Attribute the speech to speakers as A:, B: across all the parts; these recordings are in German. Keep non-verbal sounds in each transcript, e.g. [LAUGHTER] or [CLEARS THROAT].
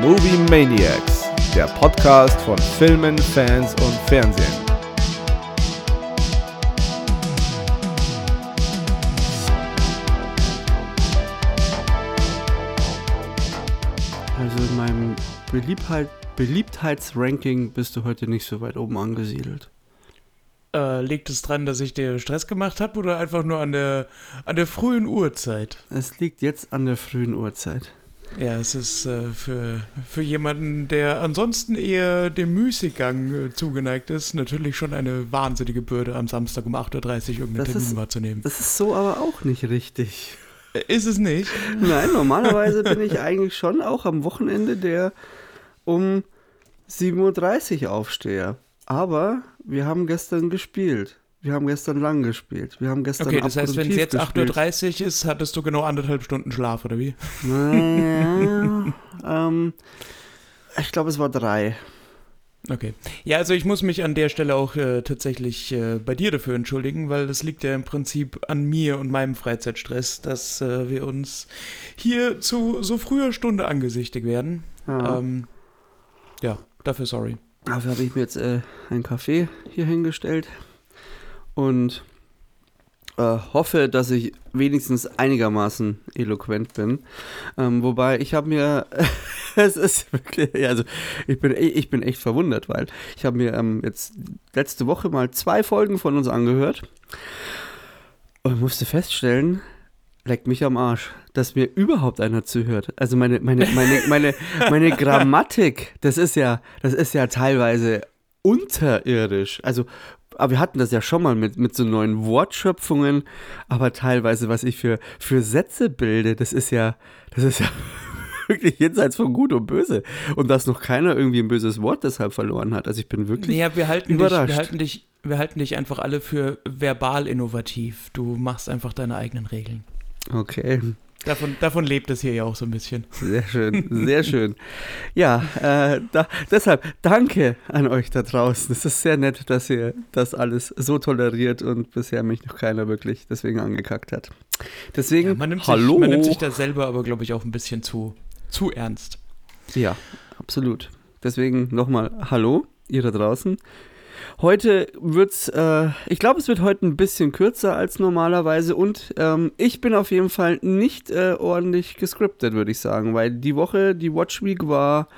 A: Movie Maniacs, der Podcast von Filmen, Fans und Fernsehen.
B: Also in meinem Beliebtheit, Beliebtheitsranking bist du heute nicht so weit oben angesiedelt.
C: Äh, liegt es dran, dass ich dir Stress gemacht habe oder einfach nur an der, an der frühen Uhrzeit?
B: Es liegt jetzt an der frühen Uhrzeit.
C: Ja, es ist äh, für, für jemanden, der ansonsten eher dem Müßiggang äh, zugeneigt ist, natürlich schon eine wahnsinnige Bürde, am Samstag um 8.30 Uhr irgendeinen Termin
B: ist-
C: wahrzunehmen.
B: Das ist so aber auch nicht richtig.
C: Äh, Ist es nicht? [LAUGHS]
B: Nein, normalerweise bin ich eigentlich schon auch am Wochenende der um 7.30 Uhr Aufsteher. Aber wir haben gestern gespielt. Wir haben gestern lang gespielt. Wir haben gestern
C: Okay, das heißt, wenn es jetzt
B: gespielt.
C: 8.30 Uhr ist, hattest du genau anderthalb Stunden Schlaf, oder wie?
B: Naja, ähm, ich glaube, es war drei.
C: Okay. Ja, also ich muss mich an der Stelle auch äh, tatsächlich äh, bei dir dafür entschuldigen, weil das liegt ja im Prinzip an mir und meinem Freizeitstress, dass äh, wir uns hier zu so früher Stunde angesichtigt werden.
B: Ja.
C: Ähm, ja, dafür sorry.
B: Dafür habe ich mir jetzt äh, einen Kaffee hier hingestellt und äh, hoffe, dass ich wenigstens einigermaßen eloquent bin. Ähm, wobei ich habe mir, [LAUGHS] es ist wirklich, also ich bin, ich bin echt verwundert, weil ich habe mir ähm, jetzt letzte Woche mal zwei Folgen von uns angehört und musste feststellen, leckt mich am Arsch, dass mir überhaupt einer zuhört. Also meine, meine, meine, meine, meine [LAUGHS] Grammatik, das ist ja, das ist ja teilweise unterirdisch. Also, aber wir hatten das ja schon mal mit, mit so neuen Wortschöpfungen, aber teilweise, was ich für, für Sätze bilde, das ist ja, das ist ja [LAUGHS] wirklich jenseits von Gut und Böse. Und dass noch keiner irgendwie ein böses Wort deshalb verloren hat. Also ich bin wirklich.
C: Ja, wir halten, dich,
B: überrascht.
C: wir, halten dich, wir halten dich einfach alle für verbal innovativ. Du machst einfach deine eigenen Regeln.
B: Okay.
C: Davon, davon lebt es hier ja auch so ein bisschen.
B: Sehr schön, sehr schön. Ja, äh, da, deshalb danke an euch da draußen. Es ist sehr nett, dass ihr das alles so toleriert und bisher mich noch keiner wirklich deswegen angekackt hat. Deswegen,
C: Ja, man, nimmt
B: hallo.
C: Sich, man nimmt sich da selber aber, glaube ich, auch ein bisschen zu, zu ernst.
B: Ja, absolut. Deswegen nochmal Hallo, ihr da draußen. Heute wird's, äh, ich glaube, es wird heute ein bisschen kürzer als normalerweise und ähm, ich bin auf jeden Fall nicht äh, ordentlich gescriptet, würde ich sagen, weil die Woche, die Watch Week war,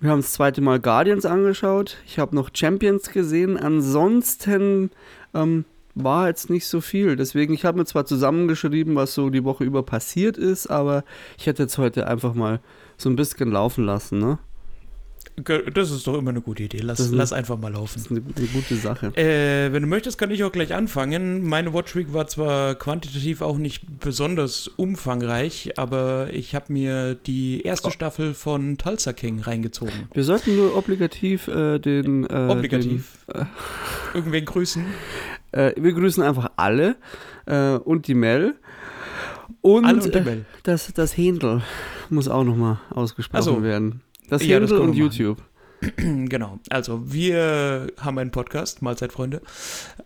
B: wir haben das zweite Mal Guardians angeschaut, ich habe noch Champions gesehen, ansonsten ähm, war jetzt nicht so viel. Deswegen, ich habe mir zwar zusammengeschrieben, was so die Woche über passiert ist, aber ich hätte jetzt heute einfach mal so ein bisschen laufen lassen, ne?
C: Das ist doch immer eine gute Idee. Lass,
B: Das
C: lass einfach mal
B: Das
C: laufen.
B: ist eine, eine gute Sache.
C: Äh, wenn du möchtest, kann ich auch gleich anfangen. Meine Watch Week war zwar quantitativ auch nicht besonders umfangreich, aber ich habe mir die erste Staffel von Tulsa King reingezogen.
B: Wir sollten nur obligativ äh, den. Äh,
C: Obligativ. [LAUGHS] Irgendwen grüßen.
B: Den, äh, wir grüßen einfach alle äh, und die Mel. Und,
C: Alle und die
B: äh,
C: Mel.
B: das, das Händel muss auch nochmal ausgesprochen
C: Ach so.
B: werden. Das
C: Ja, das
B: Händel und. YouTube. [CLEARS THROAT]
C: Genau, also wir haben einen Podcast, Mahlzeit Freunde.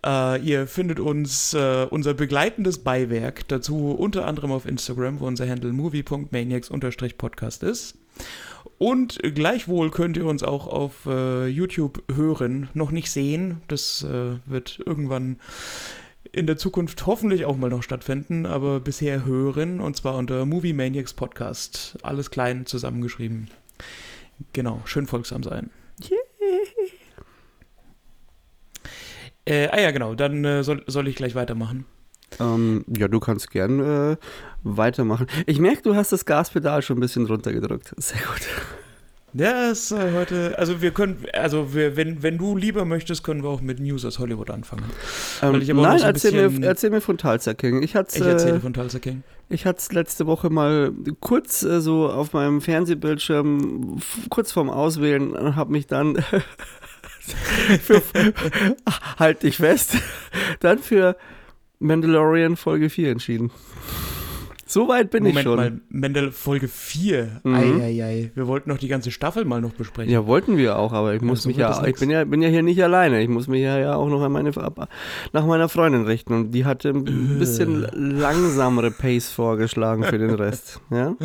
C: Äh, ihr findet uns, äh, unser begleitendes Beiwerk dazu unter anderem auf Instagram, wo unser Handle movie.maniacs-podcast ist. Und gleichwohl könnt ihr uns auch auf äh, YouTube hören, noch nicht sehen. Das äh, wird irgendwann in der Zukunft hoffentlich auch mal noch stattfinden, aber bisher hören und zwar unter Movie Maniacs Podcast. Alles klein zusammengeschrieben. Genau, schön folgsam sein. Äh, ah ja, genau, dann äh, soll, soll ich gleich weitermachen.
B: Ähm, ja, du kannst gern äh, weitermachen. Ich merke, du hast das Gaspedal schon ein bisschen runtergedrückt. Sehr gut.
C: Ja, ist äh, heute, also wir können, also wir, wenn, wenn du lieber möchtest, können wir auch mit News aus Hollywood anfangen.
B: Ähm, nein,
C: so
B: erzähl,
C: bisschen-
B: mir, erzähl mir von Tulsa King. Ich hatte
C: Ich erzähle
B: äh,
C: von Tulsa King.
B: Ich hatte es letzte Woche mal kurz äh, so auf meinem Fernsehbildschirm, kurz vorm Auswählen, und habe mich dann [LAUGHS] für, [LAUGHS] halt dich fest, [LAUGHS] dann für Mandalorian Folge 4 entschieden. So weit bin
C: Moment
B: ich schon.
C: mal, Mendel Folge 4.
B: Mhm.
C: Wir wollten noch die ganze Staffel mal noch besprechen.
B: Ja, wollten wir auch, aber ich
C: Ja,
B: muss
C: so
B: mich ja, ich bin ja, bin ja hier nicht alleine. Ich muss mich ja, ja auch noch an meine, nach meiner Freundin richten und die hatte
C: Äh.
B: ein bisschen langsamere Pace vorgeschlagen für den Rest. [LAUGHS] Ja?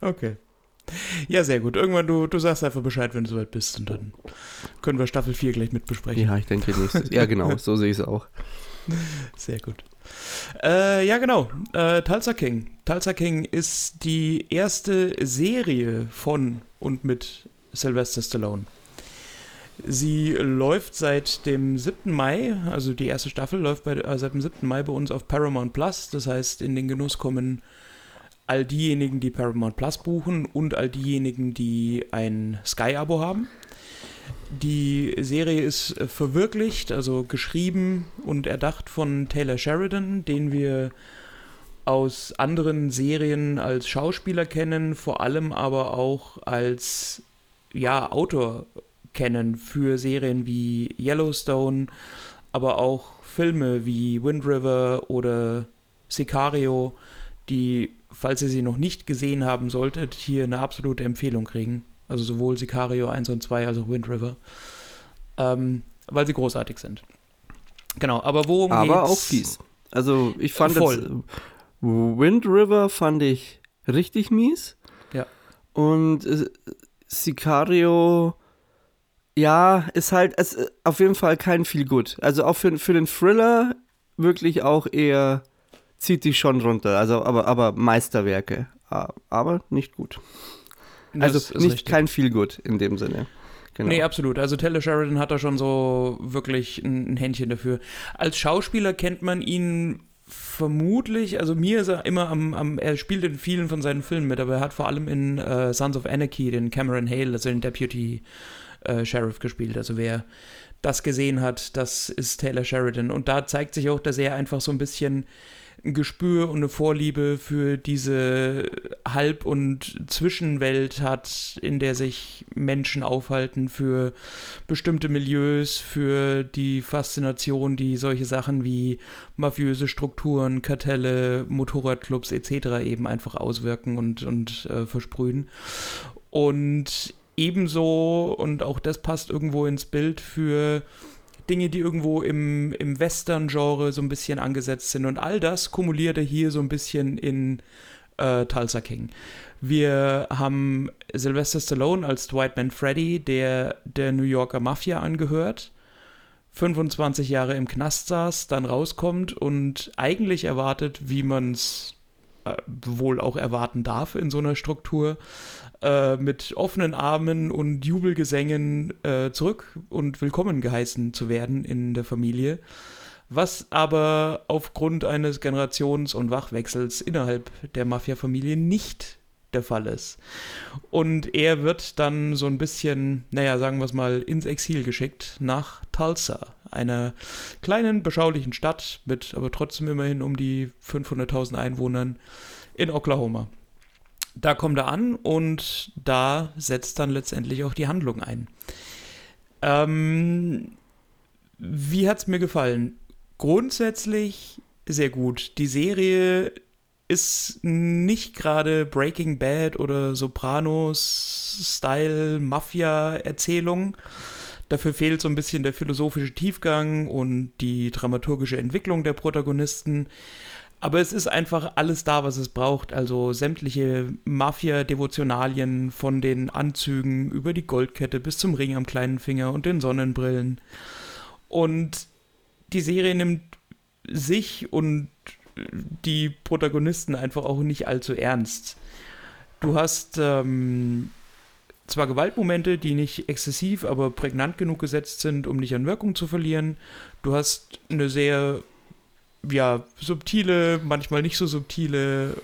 C: Okay. Ja, sehr gut. Irgendwann, du, du sagst einfach Bescheid, wenn du soweit bist und dann können wir Staffel 4 gleich mit besprechen.
B: Ja, ich denke nächstes. Ja, genau, so sehe ich es auch. [LAUGHS]
C: Sehr gut. Äh, ja, genau. Äh, Tulsa King. Tulsa King ist die erste Serie von und mit Sylvester Stallone. Sie läuft seit dem 7. Mai, also die erste Staffel läuft bei, äh, seit dem 7. Mai bei uns auf Paramount Plus. Das heißt, in den Genuss kommen all diejenigen, die Paramount Plus buchen und all diejenigen, die ein Sky-Abo haben. Die Serie ist äh, verwirklicht, also geschrieben und erdacht von Taylor Sheridan, den wir aus anderen Serien als Schauspieler kennen, vor allem aber auch als ja, Autor kennen für Serien wie Yellowstone, aber auch Filme wie Wind River oder Sicario, die, falls ihr sie noch nicht gesehen haben solltet, hier eine absolute Empfehlung kriegen. Also sowohl Sicario 1 und 2 als auch Wind River. Ähm, weil sie großartig sind. Genau, aber worum
B: Aber
C: geht's?
B: auch fies. Also ich fand
C: Voll.
B: äh, Wind River fand ich richtig mies.
C: Ja.
B: Und äh, Sicario, ja, ist halt ist äh, auf jeden Fall kein viel gut. Also auch für, für den Thriller wirklich auch eher zieht die schon runter. Also aber, aber Meisterwerke. Aber nicht gut.
C: Das
B: Also nicht
C: richtig.
B: kein gut in dem Sinne. Genau.
C: Nee, absolut. Also Taylor Sheridan hat da schon so wirklich ein, ein Händchen dafür. Als Schauspieler kennt man ihn vermutlich, also mir ist er immer am, am er spielt in vielen von seinen Filmen mit, aber er hat vor allem in äh, Sons of Anarchy den Cameron Hale, also den Deputy äh, Sheriff gespielt. Also wer das gesehen hat, das ist Taylor Sheridan. Und da zeigt sich auch, dass er einfach so ein bisschen ein Gespür und eine Vorliebe für diese Halb- und Zwischenwelt hat, in der sich Menschen aufhalten, für bestimmte Milieus, für die Faszination, die solche Sachen wie mafiöse Strukturen, Kartelle, Motorradclubs etc. eben einfach auswirken und, und äh, versprühen. Und ebenso, und auch das passt irgendwo ins Bild für Dinge, die irgendwo im, im Western-Genre so ein bisschen angesetzt sind. Und all das kumulierte hier so ein bisschen in äh, Tulsa King. Wir haben Sylvester Stallone als Dwight Man Freddy, der der New Yorker Mafia angehört, 25 Jahre im Knast saß, dann rauskommt und eigentlich erwartet, wie man es äh, wohl auch erwarten darf in so einer Struktur, äh, mit offenen Armen und Jubelgesängen äh, zurück und willkommen geheißen zu werden in der Familie. Was aber aufgrund eines Generations- und Wachwechsels innerhalb der Mafia-Familie nicht der Fall ist. Und er wird dann so ein bisschen, naja, sagen wir es mal, ins Exil geschickt nach Tulsa, einer kleinen, beschaulichen Stadt mit aber trotzdem immerhin um die 500.000 Einwohnern in Oklahoma. Da kommt er an und da setzt dann letztendlich auch die Handlung ein. Ähm, wie hat es mir gefallen? Grundsätzlich sehr gut. Die Serie ist nicht gerade Breaking Bad oder Sopranos-Style Mafia-Erzählung. Dafür fehlt so ein bisschen der philosophische Tiefgang und die dramaturgische Entwicklung der Protagonisten. Aber es ist einfach alles da, was es braucht. Also sämtliche Mafia-Devotionalien von den Anzügen über die Goldkette bis zum Ring am kleinen Finger und den Sonnenbrillen. Und die Serie nimmt sich und die Protagonisten einfach auch nicht allzu ernst. Du hast ähm, zwar Gewaltmomente, die nicht exzessiv, aber prägnant genug gesetzt sind, um nicht an Wirkung zu verlieren. Du hast eine sehr ja, subtile, manchmal nicht so subtile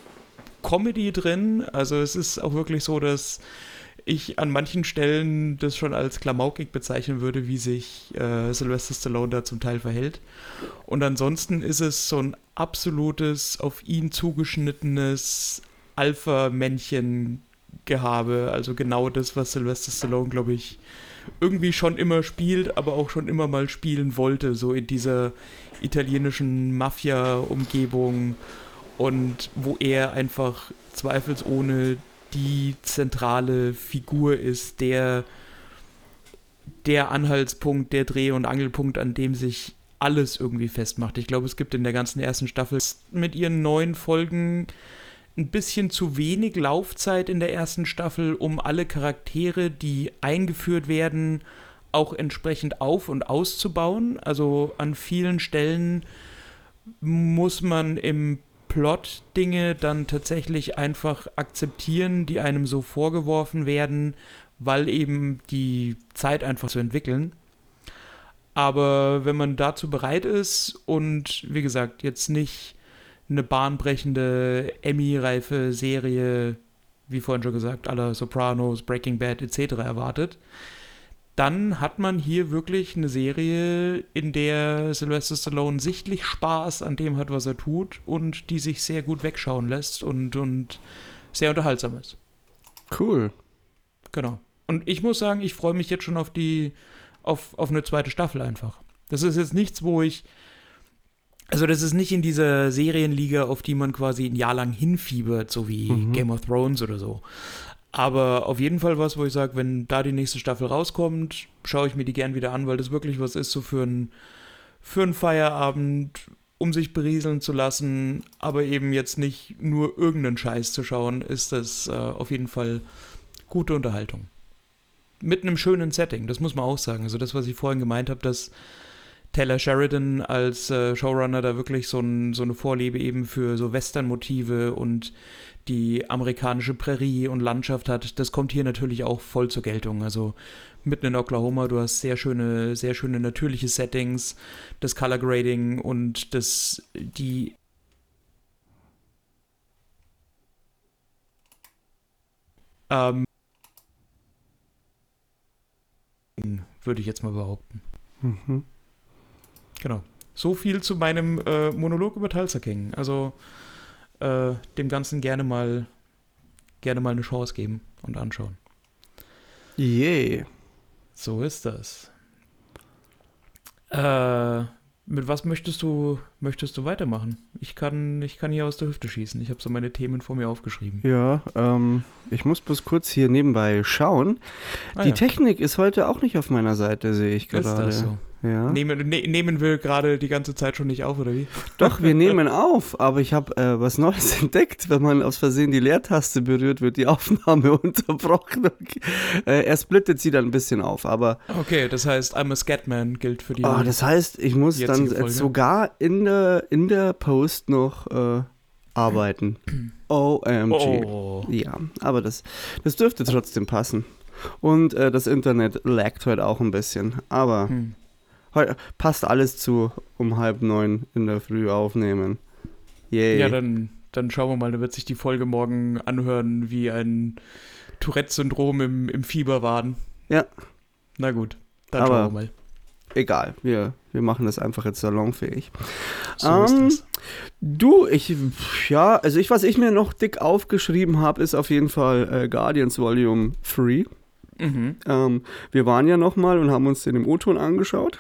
C: Comedy drin. Also es ist auch wirklich so, dass ich an manchen Stellen das schon als klamaukig bezeichnen würde, wie sich äh, Sylvester Stallone da zum Teil verhält. Und ansonsten ist es so ein absolutes, auf ihn zugeschnittenes Alpha-Männchen-Gehabe. Also genau das, was Sylvester Stallone, glaube ich, irgendwie schon immer spielt, aber auch schon immer mal spielen wollte, so in dieser italienischen Mafia-Umgebung und wo er einfach zweifelsohne die zentrale Figur ist, der, der Anhaltspunkt, der Dreh- und Angelpunkt, an dem sich alles irgendwie festmacht. Ich glaube, es gibt in der ganzen ersten Staffel mit ihren neun Folgen ein bisschen zu wenig Laufzeit in der ersten Staffel, um alle Charaktere, die eingeführt werden, auch entsprechend auf- und auszubauen. Also an vielen Stellen muss man im Plot Dinge dann tatsächlich einfach akzeptieren, die einem so vorgeworfen werden, weil eben die Zeit einfach zu entwickeln. Aber wenn man dazu bereit ist und wie gesagt, jetzt nicht eine bahnbrechende Emmy-reife Serie, wie vorhin schon gesagt, aller Sopranos, Breaking Bad etc. erwartet, dann hat man hier wirklich eine Serie, in der Sylvester Stallone sichtlich Spaß an dem hat, was er tut und die sich sehr gut wegschauen lässt und, und sehr unterhaltsam ist.
B: Cool.
C: Genau. Und ich muss sagen, ich freue mich jetzt schon auf die, auf, auf eine zweite Staffel einfach. Das ist jetzt nichts, wo ich, also das ist nicht in dieser Serienliga, auf die man quasi ein Jahr lang hinfiebert, so wie
B: Mhm.
C: Game of Thrones oder so. Aber auf jeden Fall was, wo ich sage, wenn da die nächste Staffel rauskommt, schaue ich mir die gern wieder an, weil das wirklich was ist, so für einen für einen Feierabend, um sich berieseln zu lassen, aber eben jetzt nicht nur irgendeinen Scheiß zu schauen, ist das äh, auf jeden Fall gute Unterhaltung. Mit einem schönen Setting, das muss man auch sagen. Also das, was ich vorhin gemeint habe, dass Taylor Sheridan als äh, Showrunner da wirklich so, ein, so eine Vorliebe eben für so Western-Motive und die amerikanische Prärie und Landschaft hat, das kommt hier natürlich auch voll zur Geltung. Also mitten in Oklahoma, du hast sehr schöne, sehr schöne natürliche Settings, das Color Grading und das, die ähm, würde ich jetzt mal behaupten.
B: Mhm.
C: Genau. So viel zu meinem äh, Monolog über Tulsa King. Also äh, dem Ganzen gerne mal gerne mal eine Chance geben und anschauen.
B: Yay.
C: So ist das. Äh, mit was möchtest du möchtest du weitermachen? Ich kann ich kann hier aus der Hüfte schießen. Ich habe so meine Themen vor mir aufgeschrieben.
B: Ja, ähm, ich muss bloß kurz hier nebenbei schauen.
C: Ah,
B: Die
C: ja.
B: Technik ist heute auch nicht auf meiner Seite, sehe ich
C: ist
B: gerade.
C: das so?
B: Ja.
C: Nehmen, ne, nehmen wir gerade die ganze Zeit schon nicht auf, oder wie?
B: Doch, wir [LAUGHS] nehmen auf, aber ich habe äh, was Neues [LAUGHS] entdeckt. Wenn man aus Versehen die Leertaste berührt, wird die Aufnahme [LAUGHS] unterbrochen. äh, er splittet sie dann ein bisschen auf, aber
C: Okay, das heißt, I'm a Scatman gilt für die.
B: oh, das heißt, ich muss dann
C: Folge.
B: sogar in der, in der Post noch äh, arbeiten. [CLEARS THROAT] OMG.
C: oh.
B: Ja, aber das, das dürfte trotzdem passen. Und äh, das Internet laggt heute auch ein bisschen. Aber
C: Hm.
B: Heute passt alles zu um halb neun in der Früh aufnehmen. Yay.
C: Ja, dann, dann schauen wir mal, da wird sich die Folge morgen anhören wie ein Tourette-Syndrom im, im Fieberwaden.
B: Ja.
C: Na gut, dann
B: Aber-
C: schauen wir mal.
B: Egal, wir, wir machen das einfach jetzt salonfähig.
C: So
B: Ähm. Du, ich, ja, also ich, was ich mir noch dick aufgeschrieben habe, ist auf jeden Fall äh, Guardians Volume 3.
C: Mhm.
B: Ähm, wir waren ja nochmal und haben uns den im O-Ton angeschaut.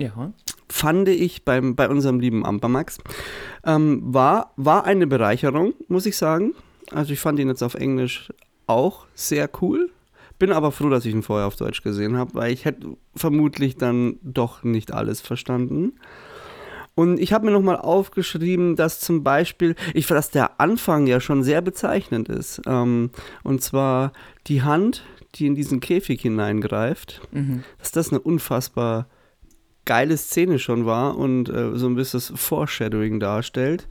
C: Ja.
B: fand ich beim, bei unserem lieben Ampermax, ähm, war, war eine Bereicherung, muss ich sagen. Also ich fand ihn jetzt auf Englisch auch sehr cool. Bin aber froh, dass ich ihn vorher auf Deutsch gesehen habe, weil ich hätte vermutlich dann doch nicht alles verstanden. Und ich habe mir nochmal aufgeschrieben, dass zum Beispiel, ich dass der Anfang ja schon sehr bezeichnend ist. Ähm, und zwar die Hand, die in diesen Käfig hineingreift
C: Mhm.
B: dass das eine unfassbar geile Szene schon war und äh, so ein bisschen das Foreshadowing darstellt.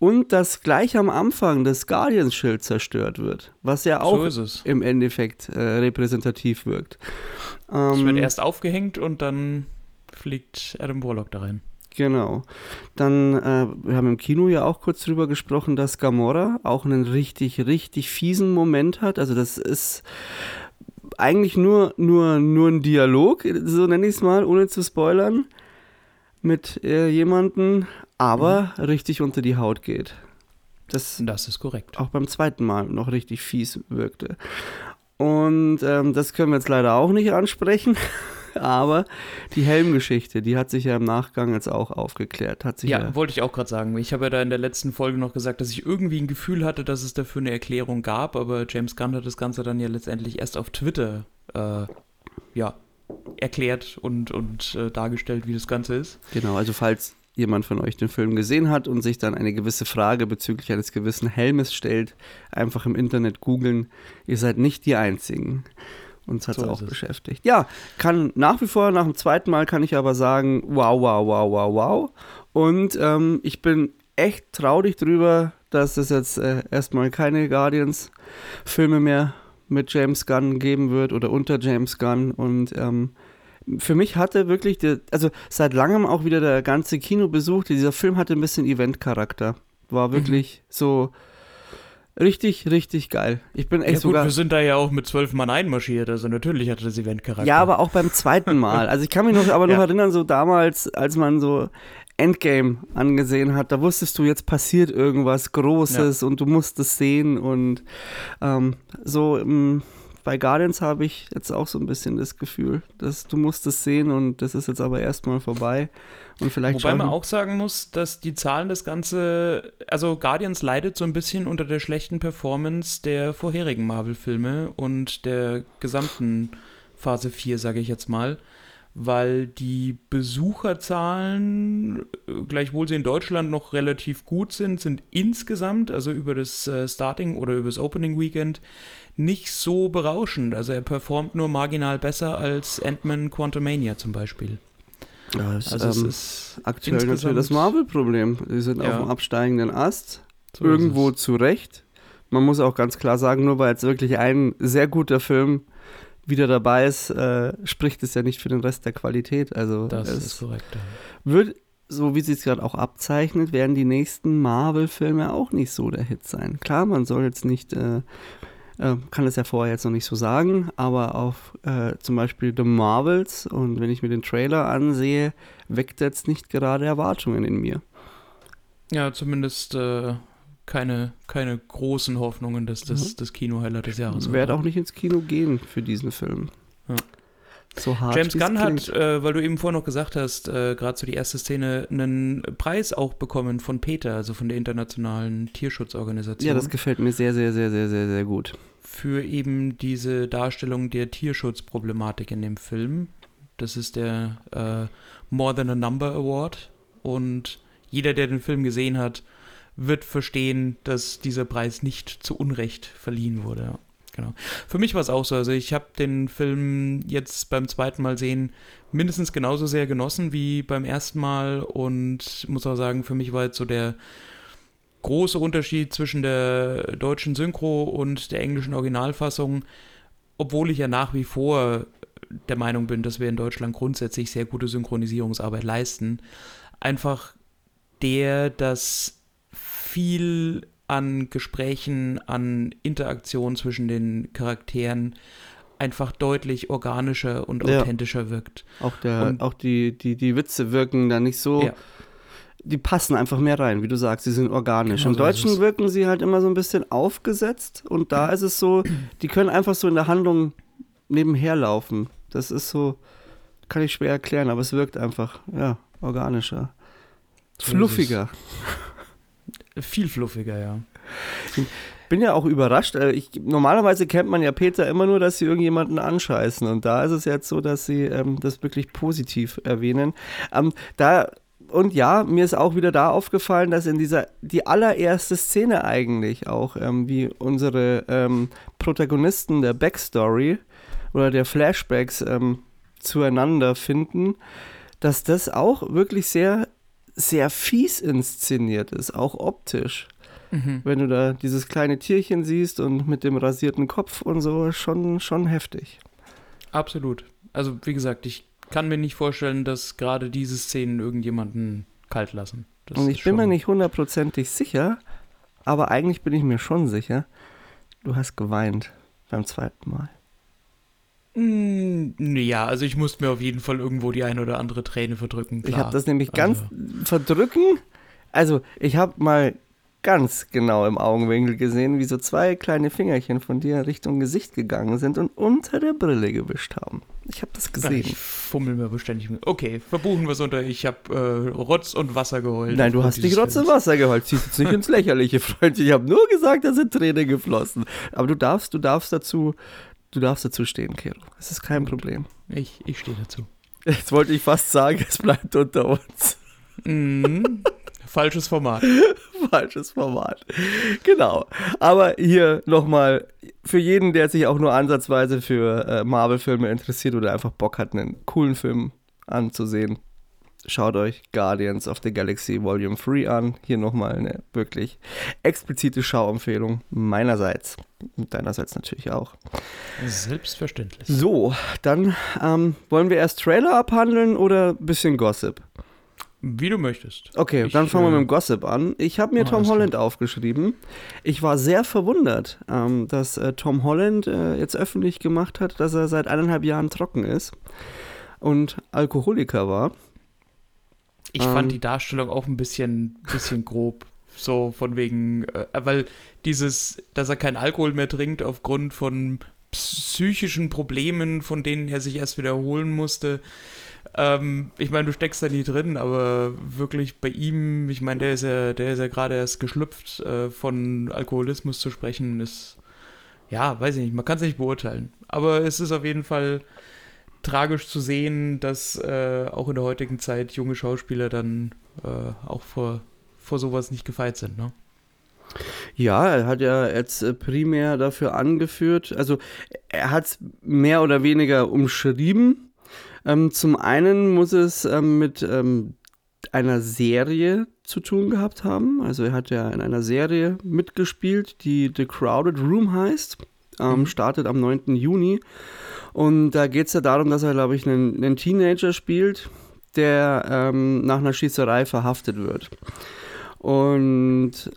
B: Und dass gleich am Anfang das Guardians-Schild zerstört wird, was ja auch
C: So es.
B: im Endeffekt äh, repräsentativ wirkt.
C: Es
B: Ähm,
C: wird erst aufgehängt und dann fliegt Adam Warlock da rein.
B: Genau. Dann, äh, wir haben im Kino ja auch kurz drüber gesprochen, dass Gamora auch einen richtig, richtig fiesen Moment hat. Also das ist eigentlich nur, nur, nur ein Dialog, so nenne ich es mal, ohne zu spoilern, mit äh, jemandem, aber richtig unter die Haut geht. Das
C: Das ist korrekt.
B: auch beim zweiten Mal noch richtig fies wirkte. Und ähm, das können wir jetzt leider auch nicht ansprechen. [LAUGHS] Aber die Helmgeschichte, die hat sich ja im Nachgang jetzt auch aufgeklärt. Hat sich ja,
C: Ja, wollte ich auch gerade sagen. Ich habe ja da in der letzten Folge noch gesagt, dass ich irgendwie ein Gefühl hatte, dass es dafür eine Erklärung gab, aber James Gunn hat das Ganze dann ja letztendlich erst auf Twitter äh, ja, erklärt und, und äh, dargestellt, wie das Ganze ist.
B: genau. Also falls jemand von euch den Film gesehen hat und sich dann eine gewisse Frage bezüglich eines gewissen Helmes stellt, einfach im Internet googeln. Ihr seid nicht die Einzigen. Uns hat es
C: So
B: auch
C: es.
B: beschäftigt. Ja, kann nach wie vor, nach dem zweiten Mal kann ich aber sagen, wow, wow, wow, wow, wow. Und ähm, ich bin echt traurig drüber, dass es jetzt äh, erstmal keine Guardians-Filme mehr mit James Gunn geben wird oder unter James Gunn. Und ähm, für mich hatte wirklich, der, also seit langem auch wieder der ganze Kinobesuch, dieser Film hatte ein bisschen Event-Charakter. War wirklich so richtig, richtig geil. Ich bin echt
C: Ja gut,
B: sogar.
C: wir sind da ja auch mit zwölf Mann einmarschiert, also natürlich hatte das Event Charakter.
B: Ja, aber auch beim zweiten Mal. Also ich kann mich noch, aber [LAUGHS] noch
C: Ja.
B: erinnern, so damals, als man so Endgame angesehen hat, da wusstest du, jetzt passiert irgendwas Großes und du musst es sehen. Und ähm, so ähm, bei Guardians habe ich jetzt auch so ein bisschen das Gefühl, dass du musst es sehen und das ist jetzt aber erstmal vorbei. Und vielleicht
C: Wobei man auch sagen muss, dass die Zahlen das Ganze, also Guardians leidet so ein bisschen unter der schlechten Performance der vorherigen Marvel-Filme und der gesamten Phase 4, sage ich jetzt mal, weil die Besucherzahlen, äh, gleichwohl sie in Deutschland noch relativ gut sind, sind insgesamt, also über das äh, Starting oder über das Opening Weekend, nicht so berauschend. Also er performt nur marginal besser als Ant-Man Quantumania zum Beispiel.
B: Ja, es,
C: Also es
B: ähm,
C: ist
B: aktuell natürlich das Marvel-Problem. Die sind
C: Ja.
B: auf dem absteigenden Ast.
C: So
B: irgendwo
C: es.
B: zu Recht. Man muss auch ganz klar sagen, nur weil jetzt wirklich ein sehr guter Film wieder dabei ist, äh, spricht es ja nicht für den Rest der Qualität. Also
C: Das
B: es
C: ist korrekt. ja.
B: wird, so wie sich es gerade auch abzeichnet, werden die nächsten Marvel-Filme auch nicht so der Hit sein. Klar, man soll jetzt nicht, äh, äh, kann es ja vorher jetzt noch nicht so sagen, aber auf äh, zum Beispiel The Marvels und wenn ich mir den Trailer ansehe, weckt jetzt nicht gerade Erwartungen in mir.
C: Ja, zumindest äh, keine, keine großen Hoffnungen, dass das das Kino-Highlight des Jahres
B: Ich werde auch nicht ins Kino gehen für diesen Film. So hart.
C: James Gunn hat, äh, weil du eben vorhin noch gesagt hast, äh, gerade so die erste Szene, einen Preis auch bekommen von PETA, also von der internationalen Tierschutzorganisation.
B: Ja, das gefällt mir sehr, sehr, sehr, sehr, sehr, sehr gut.
C: für eben diese Darstellung der Tierschutzproblematik in dem Film. Das ist der äh, More Than a Number Award. Und jeder, der den Film gesehen hat, wird verstehen, dass dieser Preis nicht zu Unrecht verliehen wurde. Genau. Für mich war es auch so. Also ich habe den Film jetzt beim zweiten Mal sehen mindestens genauso sehr genossen wie beim ersten Mal und muss auch sagen, für mich war jetzt so der große Unterschied zwischen der deutschen Synchro und der englischen Originalfassung, obwohl ich ja nach wie vor der Meinung bin, dass wir in Deutschland grundsätzlich sehr gute Synchronisierungsarbeit leisten, einfach der, dass viel an Gesprächen, an Interaktion zwischen den Charakteren einfach deutlich organischer und
B: Ja.
C: authentischer wirkt.
B: Auch, der,
C: Und-
B: auch die, die, die Witze wirken da nicht so.
C: Ja.
B: Die passen einfach mehr rein, wie du sagst, sie sind organisch.
C: Genau
B: Im
C: so
B: Deutschen wirken sie halt immer so ein bisschen aufgesetzt und da ist es so, die können einfach so in der Handlung nebenher laufen. Das ist so, kann ich schwer erklären, aber es wirkt einfach, ja, organischer.
C: So.
B: Fluffiger.
C: Viel fluffiger, ja.
B: bin ja auch überrascht. äh, Ich, normalerweise kennt man ja Peter immer nur, dass sie irgendjemanden anscheißen. Und da ist es jetzt so, dass sie ähm, das wirklich positiv erwähnen. Ähm, da, und ja, mir ist auch wieder da aufgefallen, dass in dieser, die allererste Szene eigentlich auch, ähm, wie unsere ähm, Protagonisten der Backstory oder der Flashbacks ähm, zueinander finden, dass das auch wirklich sehr, sehr fies inszeniert ist, auch optisch
C: Mhm.
B: wenn du da dieses kleine Tierchen siehst und mit dem rasierten Kopf und so, schon, schon heftig.
C: Absolut. Also, wie gesagt, ich kann mir nicht vorstellen, dass gerade diese Szenen irgendjemanden kalt lassen. Das
B: und ich bin mir nicht hundertprozentig sicher, aber eigentlich bin ich mir schon sicher, du hast geweint beim zweiten Mal.
C: Mm, Ja, also ich musste mir auf jeden Fall irgendwo die ein oder andere Träne verdrücken.
B: Ich
C: Klar.
B: habe das nämlich ganz
C: Also,
B: verdrücken. Also, ich habe mal ganz genau im Augenwinkel gesehen, wie so zwei kleine Fingerchen von dir Richtung Gesicht gegangen sind und unter der Brille gewischt haben. Ich habe das gesehen.
C: ich fummel mir beständig mit. Okay, verbuchen wir es unter. Ich habe äh, Rotz und Wasser geheult.
B: Nein, du hast nicht Rotz und. Wasser geheult. Ziehst jetzt nicht ins Lächerliche, [LAUGHS] Freund. Ich habe nur gesagt, da sind Tränen geflossen. Aber du darfst, du darfst dazu, du darfst dazu stehen, Kero. Es ist kein Problem.
C: Ich, ich stehe dazu.
B: Jetzt wollte ich fast sagen, es bleibt unter uns.
C: Mhm. [LAUGHS] Falsches Format.
D: Falsches Format. Genau. Aber hier nochmal für jeden, der sich auch nur ansatzweise für äh, Marvel-Filme interessiert oder einfach Bock hat, einen coolen Film anzusehen, schaut euch Guardians of the Galaxy Volume 3 an. Hier nochmal eine wirklich explizite Schauempfehlung meinerseits. Und deinerseits natürlich auch.
C: Selbstverständlich.
D: So, dann ähm, wollen wir erst Trailer abhandeln oder ein bisschen Gossip?
C: Wie du möchtest.
D: Okay,
C: Ich,
D: dann fangen wir
C: äh,
D: mit dem Gossip an. Ich habe mir
C: oh,
D: Tom Holland aufgeschrieben. Ich war sehr verwundert, ähm, dass äh, Tom Holland äh, jetzt öffentlich gemacht hat, dass er seit eineinhalb Jahren trocken ist und Alkoholiker war.
C: Ich
D: Ähm.
C: fand die Darstellung auch ein bisschen, bisschen grob. So von wegen, äh, weil dieses, dass er keinen Alkohol mehr trinkt aufgrund von psychischen Problemen, von denen er sich erst wiederholen musste. Ähm, ich meine, du steckst da nie drin, aber wirklich bei ihm, ich meine, der ist ja, der ist ja gerade erst geschlüpft, äh, von Alkoholismus zu sprechen, ist, ja, weiß ich nicht, man kann es nicht beurteilen. Aber es ist auf jeden Fall tragisch zu sehen, dass äh, auch in der heutigen Zeit junge Schauspieler dann äh, auch vor, vor sowas nicht gefeit sind. Ne?
B: Ja, er hat ja jetzt äh, primär dafür angeführt, also er hat es mehr oder weniger umschrieben. Ähm, zum einen muss es ähm, mit ähm, einer Serie zu tun gehabt haben. Also er hat ja in einer Serie mitgespielt, die The Crowded Room heißt. Ähm,
C: Mhm.
B: Startet am 9. Juni. Und da geht es ja darum, dass er, glaube ich, einen, einen Teenager spielt, der ähm, nach einer Schießerei verhaftet wird. Und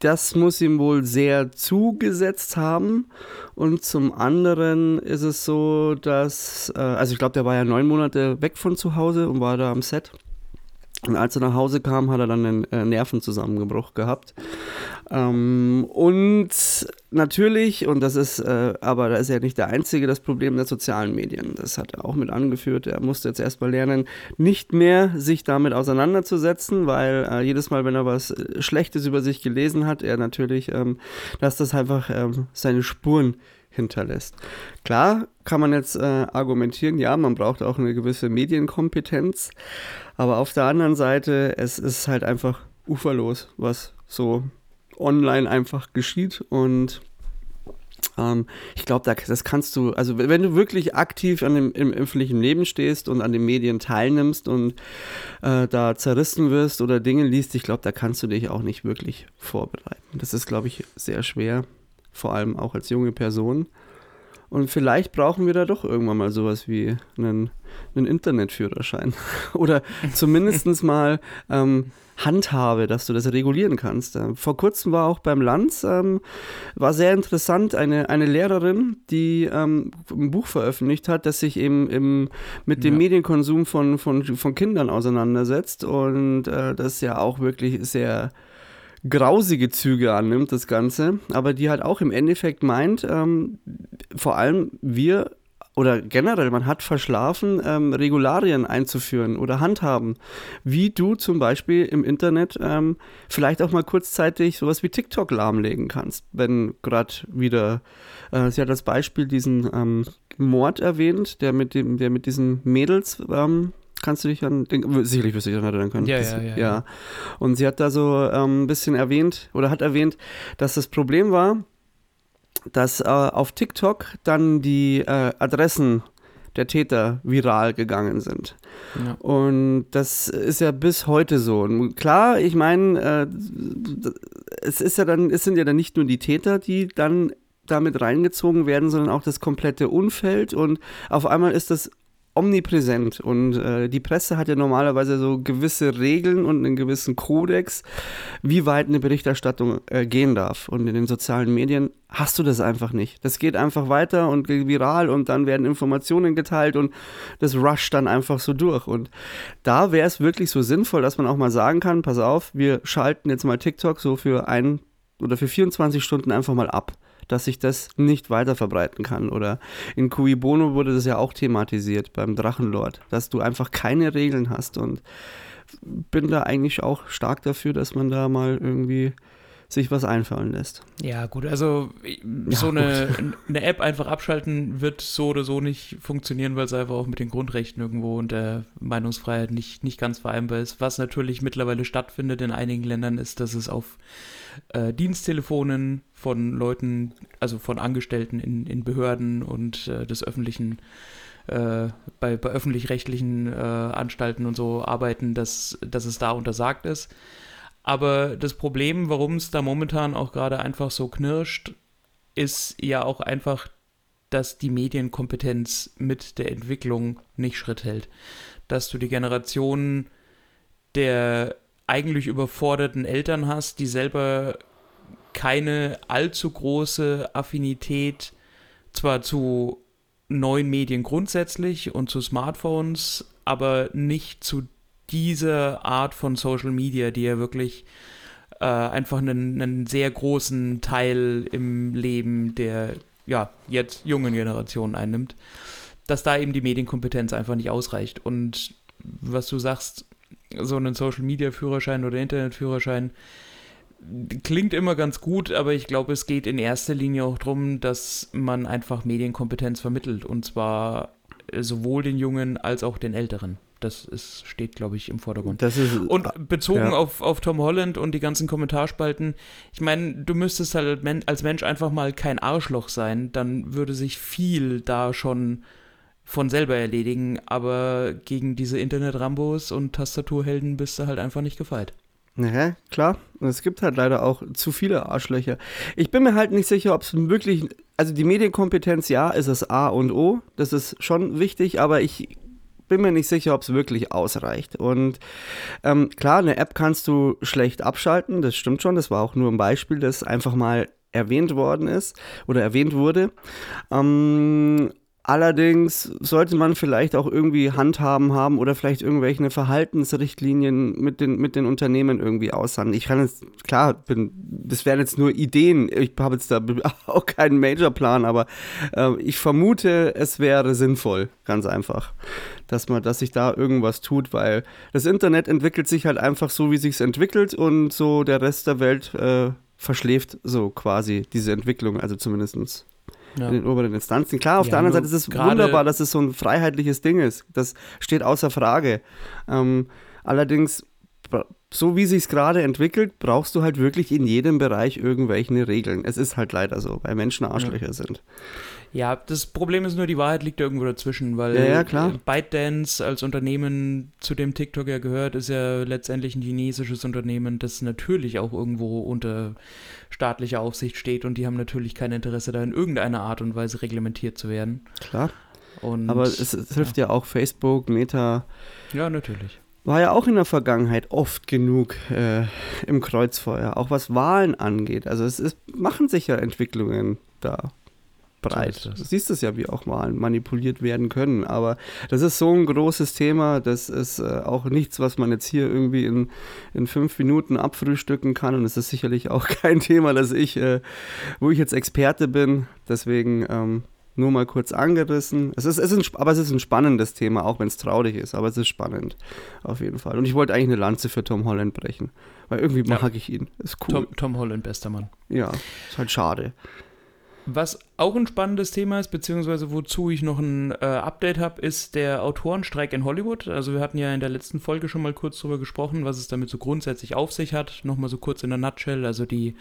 B: das muss ihm wohl sehr zugesetzt haben. Und zum anderen ist es so, dass, äh, also ich glaube, der war ja neun Monate weg von zu Hause und war da am Set. Und als er nach Hause kam, hat er dann einen äh, Nervenzusammenbruch gehabt. Ähm, und natürlich, und das ist, äh, aber da ist er nicht der Einzige, das Problem der sozialen Medien. Das hat er auch mit angeführt. Er musste jetzt erstmal lernen, nicht mehr sich damit auseinanderzusetzen, weil äh, jedes Mal, wenn er was äh, Schlechtes über sich gelesen hat, er natürlich, ähm, dass das einfach ähm, seine Spuren hinterlässt. Klar kann man jetzt äh, argumentieren, ja, man braucht auch eine gewisse Medienkompetenz, aber auf der anderen Seite, es ist halt einfach uferlos, was so online einfach geschieht und ähm, ich glaube, da, das kannst du, also wenn du wirklich aktiv an dem, im öffentlichen Leben stehst und an den Medien teilnimmst und äh, da zerrissen wirst oder Dinge liest, ich glaube, da kannst du dich auch nicht wirklich vorbereiten. Das ist, glaube ich, sehr schwer, vor allem auch als junge Person. Und vielleicht brauchen wir da doch irgendwann mal sowas wie einen, einen Internetführerschein. [LAUGHS] Oder zumindest mal ähm, Handhabe, dass du das regulieren kannst. Ähm, vor kurzem war auch beim Lanz, ähm, war sehr interessant, eine, eine Lehrerin, die ähm, ein Buch veröffentlicht hat, das sich eben im, mit dem
C: Ja.
B: Medienkonsum von, von, von Kindern auseinandersetzt und äh, das ja auch wirklich sehr grausige Züge annimmt, das Ganze, aber die halt auch im Endeffekt meint, ähm, vor allem wir oder generell, man hat verschlafen, ähm, Regularien einzuführen oder handhaben, wie du zum Beispiel im Internet ähm, vielleicht auch mal kurzzeitig sowas wie TikTok lahmlegen kannst, wenn gerade wieder, äh, sie hat als Beispiel diesen ähm, Mord erwähnt, der mit dem, der mit diesen Mädels, ähm, kannst du dich an, den, sicherlich wirst du dich daran erinnern können.
C: Ja,
B: Das-
C: ja, ja,
B: ja. Und sie hat da so ähm, ein bisschen erwähnt oder hat erwähnt, dass das Problem war, dass äh, auf TikTok dann die äh, Adressen der Täter viral gegangen sind.
C: Ja.
B: Und das ist ja bis heute so. Und klar, ich meine, äh, es ist ja dann, es sind ja dann nicht nur die Täter, die dann damit reingezogen werden, sondern auch das komplette Umfeld. Und auf einmal ist das omnipräsent und äh, die Presse hat ja normalerweise so gewisse Regeln und einen gewissen Kodex, wie weit eine Berichterstattung äh, gehen darf. Und in den sozialen Medien hast du das einfach nicht. Das geht einfach weiter und geht viral und dann werden Informationen geteilt und das rusht dann einfach so durch. Und da wäre es wirklich so sinnvoll, dass man auch mal sagen kann, pass auf, wir schalten jetzt mal TikTok so für ein oder für 24 Stunden einfach mal ab dass sich das nicht weiter verbreiten kann. Oder in Cui Bono wurde das ja auch thematisiert beim Drachenlord, dass du einfach keine Regeln hast und bin da eigentlich auch stark dafür, dass man da mal irgendwie sich was einfallen lässt.
C: Ja, gut, also so
B: Ja,
C: eine, eine App einfach abschalten wird so oder so nicht funktionieren, weil es einfach auch mit den Grundrechten irgendwo und der Meinungsfreiheit nicht, nicht ganz vereinbar ist. Was natürlich mittlerweile stattfindet in einigen Ländern ist, dass es auf äh, Diensttelefonen von Leuten, also von Angestellten in, in Behörden und äh, des öffentlichen äh, bei, bei öffentlich-rechtlichen äh, Anstalten und so arbeiten, dass, dass es da untersagt ist. Aber das Problem, warum es da momentan auch gerade einfach so knirscht, ist ja auch einfach, dass die Medienkompetenz mit der Entwicklung nicht Schritt hält. Dass du die Generation der eigentlich überforderten Eltern hast, die selber keine allzu große Affinität zwar zu neuen Medien grundsätzlich und zu Smartphones, aber nicht zu dieser Art von Social Media, die ja wirklich äh, einfach einen, einen sehr großen Teil im Leben der ja, jetzt jungen Generation einnimmt, dass da eben die Medienkompetenz einfach nicht ausreicht. Und was du sagst, so einen Social Media Führerschein oder Internetführerschein klingt immer ganz gut, aber ich glaube, es geht in erster Linie auch darum, dass man einfach Medienkompetenz vermittelt und zwar sowohl den Jungen als auch den Älteren. Das ist, steht, glaube ich, im Vordergrund.
B: Das ist,
C: Und bezogen
B: Ja.
C: auf, auf Tom Holland und die ganzen Kommentarspalten, ich meine, du müsstest halt als Mensch einfach mal kein Arschloch sein, dann würde sich viel da schon von selber erledigen, aber gegen diese Internet-Rambos und Tastaturhelden bist du halt einfach nicht gefeit.
B: Ja, klar. Es gibt halt leider auch zu viele Arschlöcher. Ich bin mir halt nicht sicher, ob es wirklich. Also die Medienkompetenz, ja, ist das A und O. Das ist schon wichtig, aber ich bin mir nicht sicher, ob es wirklich ausreicht. Und ähm, klar, eine App kannst du schlecht abschalten, das stimmt schon. Das war auch nur ein Beispiel, das einfach mal erwähnt worden ist oder erwähnt wurde. Ähm, Allerdings sollte man vielleicht auch irgendwie Handhaben haben oder vielleicht irgendwelche Verhaltensrichtlinien mit den, mit den Unternehmen irgendwie aushandeln. Ich kann jetzt, klar, bin, das wären jetzt nur Ideen. Ich habe jetzt da [LAUGHS] auch keinen Majorplan, aber äh, ich vermute, es wäre sinnvoll, ganz einfach, dass man, dass sich da irgendwas tut, weil das Internet entwickelt sich halt einfach so, wie sich es entwickelt und so der Rest der Welt äh, verschläft so quasi diese Entwicklung, also zumindestens
C: Ja.
B: in den oberen Instanzen. Klar, auf
C: Ja,
B: der anderen Seite ist es wunderbar, dass es so ein freiheitliches Ding ist. Das steht außer Frage. Ähm, allerdings, so wie sich es gerade entwickelt, brauchst du halt wirklich in jedem Bereich irgendwelche Regeln. Es ist halt leider so, weil Menschen Arschlöcher sind.
C: Ja, das Problem ist nur, die Wahrheit liegt irgendwo dazwischen, weil
B: Ja, ja, klar.
C: ByteDance als Unternehmen, zu dem TikTok ja gehört, ist ja letztendlich ein chinesisches Unternehmen, das natürlich auch irgendwo unter staatlicher Aufsicht steht und die haben natürlich kein Interesse da in irgendeiner Art und Weise reglementiert zu werden.
B: Klar.
C: Und
B: Aber es, es trifft ja. auch Facebook, Meta.
C: ja, natürlich.
B: War ja auch in der Vergangenheit oft genug äh, im Kreuzfeuer, auch was Wahlen angeht. Also es ist, machen sich ja Entwicklungen da breit.
C: So
B: du siehst es ja, wie auch Wahlen manipuliert werden können. Aber das ist so ein großes Thema, das ist äh, auch nichts, was man jetzt hier irgendwie in, in fünf Minuten abfrühstücken kann. Und es ist sicherlich auch [LAUGHS] kein Thema, das ich, äh, wo ich jetzt Experte bin. Deswegen ähm, nur mal kurz angerissen. Es ist, es ist ein, aber es ist ein spannendes Thema, auch wenn es traurig ist. Aber es ist spannend, auf jeden Fall. Und ich wollte eigentlich eine Lanze für Tom Holland brechen, weil irgendwie
C: Ja.
B: mag ich ihn. Ist cool.
C: Tom, Tom Holland, bester Mann.
B: Ja, ist halt schade.
C: Was auch ein spannendes Thema ist, beziehungsweise wozu ich noch ein äh, Update habe, ist der Autorenstreik in Hollywood. Also wir hatten ja in der letzten Folge schon mal kurz drüber gesprochen, was es damit so grundsätzlich auf sich hat. Nochmal so kurz in der Nutshell. Also die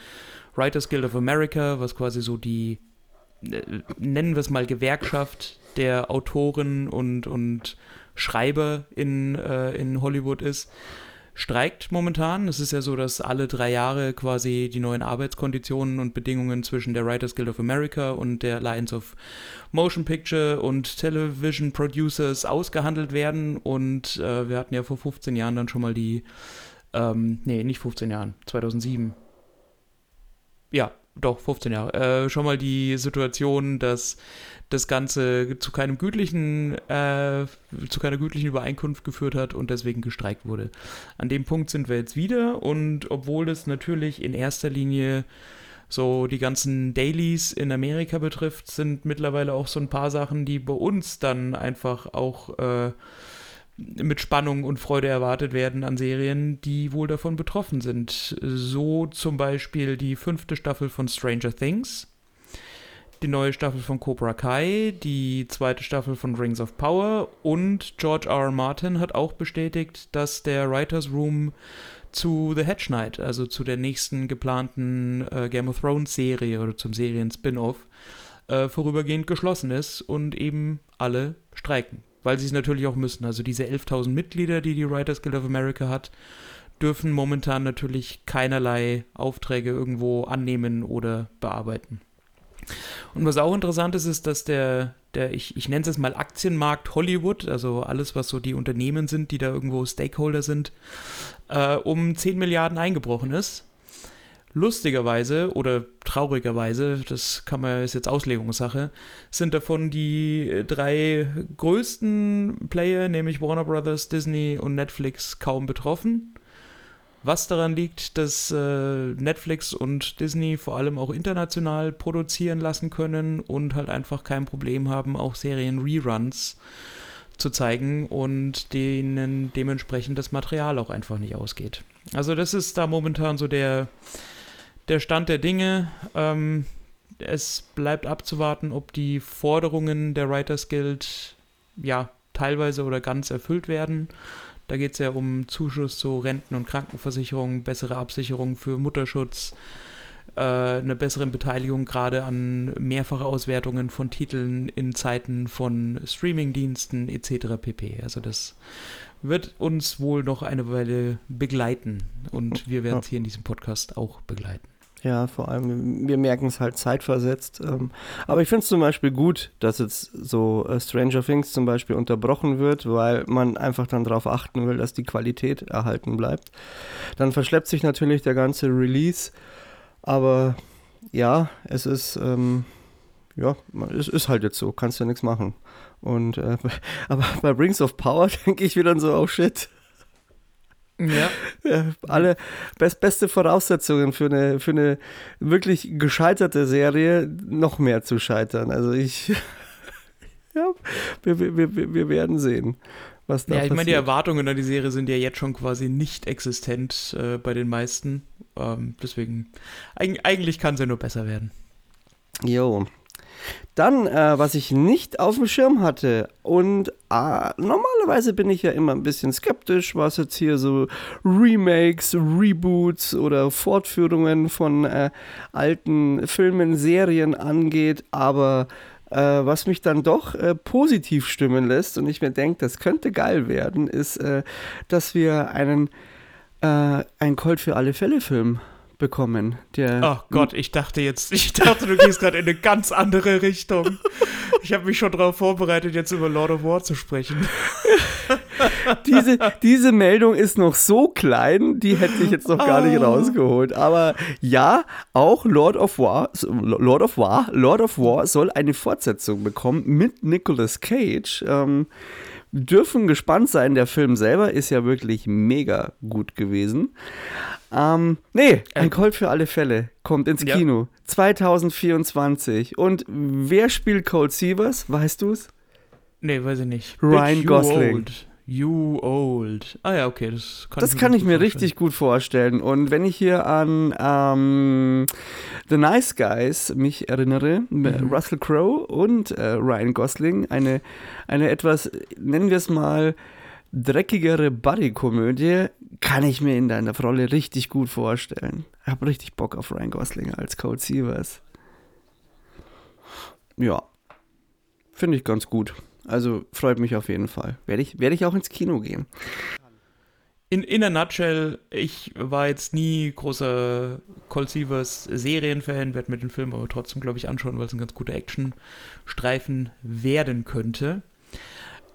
C: Writers Guild of America, was quasi so die, nennen wir es mal Gewerkschaft der Autoren und, und Schreiber in, äh, in Hollywood ist streikt momentan. Es ist ja so, dass alle drei Jahre quasi die neuen Arbeitskonditionen und Bedingungen zwischen der Writers Guild of America und der Alliance of Motion Picture und Television Producers ausgehandelt werden. Und äh, wir hatten ja vor 15 Jahren dann schon mal die, ähm, nee, nicht 15 Jahren, 2007. Ja, doch, 15 Jahre. Äh, schon mal die Situation, dass das Ganze zu keinem gütlichen, äh, zu keiner gütlichen Übereinkunft geführt hat und deswegen gestreikt wurde. An dem Punkt sind wir jetzt wieder und obwohl es natürlich in erster Linie so die ganzen Dailies in Amerika betrifft, sind mittlerweile auch so ein paar Sachen, die bei uns dann einfach auch äh, mit Spannung und Freude erwartet werden an Serien, die wohl davon betroffen sind. So zum Beispiel die fünfte Staffel von Stranger Things, die neue Staffel von Cobra Kai, die zweite Staffel von Rings of Power und George R. R. Martin hat auch bestätigt, dass der Writers Room zu The Hedge Knight, also zu der nächsten geplanten äh, Game of Thrones Serie oder zum Serien-Spin-Off, äh, vorübergehend geschlossen ist und eben alle streiken weil sie es natürlich auch müssen. Also diese 11.000 Mitglieder, die die Writers Guild of America hat, dürfen momentan natürlich keinerlei Aufträge irgendwo annehmen oder bearbeiten. Und was auch interessant ist, ist, dass der, der ich, ich nenne es mal Aktienmarkt Hollywood, also alles, was so die Unternehmen sind, die da irgendwo Stakeholder sind, äh, um 10 Milliarden eingebrochen ist. Lustigerweise oder traurigerweise, das kann man ist jetzt Auslegungssache, sind davon die drei größten Player, nämlich Warner Brothers, Disney und Netflix, kaum betroffen. Was daran liegt, dass äh, Netflix und Disney vor allem auch international produzieren lassen können und halt einfach kein Problem haben, auch Serien-Reruns zu zeigen und denen dementsprechend das Material auch einfach nicht ausgeht. Also das ist da momentan so der der Stand der Dinge. Ähm, es bleibt abzuwarten, ob die Forderungen der Writers Guild ja teilweise oder ganz erfüllt werden. Da geht es ja um Zuschuss zu Renten- und Krankenversicherung, bessere Absicherung für Mutterschutz, äh, eine bessere Beteiligung gerade an mehrfache Auswertungen von Titeln in Zeiten von Streamingdiensten etc. pp. Also das wird uns wohl noch eine Weile begleiten und wir werden es hier in diesem Podcast auch begleiten.
B: Ja, vor allem, wir merken es halt zeitversetzt. Ähm, aber ich finde es zum Beispiel gut, dass jetzt so äh, Stranger Things zum Beispiel unterbrochen wird, weil man einfach dann darauf achten will, dass die Qualität erhalten bleibt. Dann verschleppt sich natürlich der ganze Release, aber ja, es ist, ähm, ja, es ist halt jetzt so, kannst ja nichts machen. Und, äh, [LAUGHS] aber bei Rings of Power [LAUGHS] denke ich wieder so, oh shit
C: ja.
B: ja alle best, beste Voraussetzungen für eine, für eine wirklich gescheiterte Serie noch mehr zu scheitern. Also ich, [LAUGHS] ja, wir, wir, wir, wir werden sehen. Was da
C: ja, ich
B: meine,
C: die Erwartungen an die Serie sind ja jetzt schon quasi nicht existent äh, bei den meisten. Ähm, deswegen, eigentlich kann sie ja nur besser werden.
B: Jo, dann, äh, was ich nicht auf dem Schirm hatte und äh, normalerweise bin ich ja immer ein bisschen skeptisch, was jetzt hier so Remakes, Reboots oder Fortführungen von äh, alten Filmen, Serien angeht, aber äh, was mich dann doch äh, positiv stimmen lässt und ich mir denke, das könnte geil werden, ist, äh, dass wir einen ein Colt für alle Fälle Film bekommen. Der
C: oh Gott, ich dachte jetzt, [LAUGHS] ich dachte, du gehst gerade in eine ganz andere Richtung. Ich habe mich schon darauf vorbereitet, jetzt über Lord of War zu sprechen. [LAUGHS]
B: diese, diese Meldung ist noch so klein, die hätte ich jetzt noch gar nicht ah. rausgeholt. Aber ja, auch Lord of War, Lord of War, Lord of War soll eine Fortsetzung bekommen mit Nicolas Cage. Ähm, dürfen gespannt sein. Der Film selber ist ja wirklich mega gut gewesen. Ähm, nee, ein Colt für alle Fälle kommt ins ja. Kino 2024. Und wer spielt Colt Sievers? Weißt du es?
C: Nee, weiß ich nicht.
B: Ryan Gosling.
C: Old. You Old. Ah ja, okay, das
B: kann das ich mir, kann ich mir richtig gut vorstellen. Und wenn ich hier an ähm, The Nice Guys mich erinnere, mhm. Russell Crowe und äh, Ryan Gosling, eine, eine etwas, nennen wir es mal, dreckigere Buddy-Komödie, kann ich mir in deiner Rolle richtig gut vorstellen. Ich habe richtig Bock auf Ryan Gosling als Cold Sievers. Ja, finde ich ganz gut. Also freut mich auf jeden Fall. Werde ich, werde ich auch ins Kino gehen.
C: In, in a nutshell, ich war jetzt nie großer Cold Sievers Serienfan, werde mir den Film aber trotzdem, glaube ich, anschauen, weil es ein ganz guter Actionstreifen werden könnte.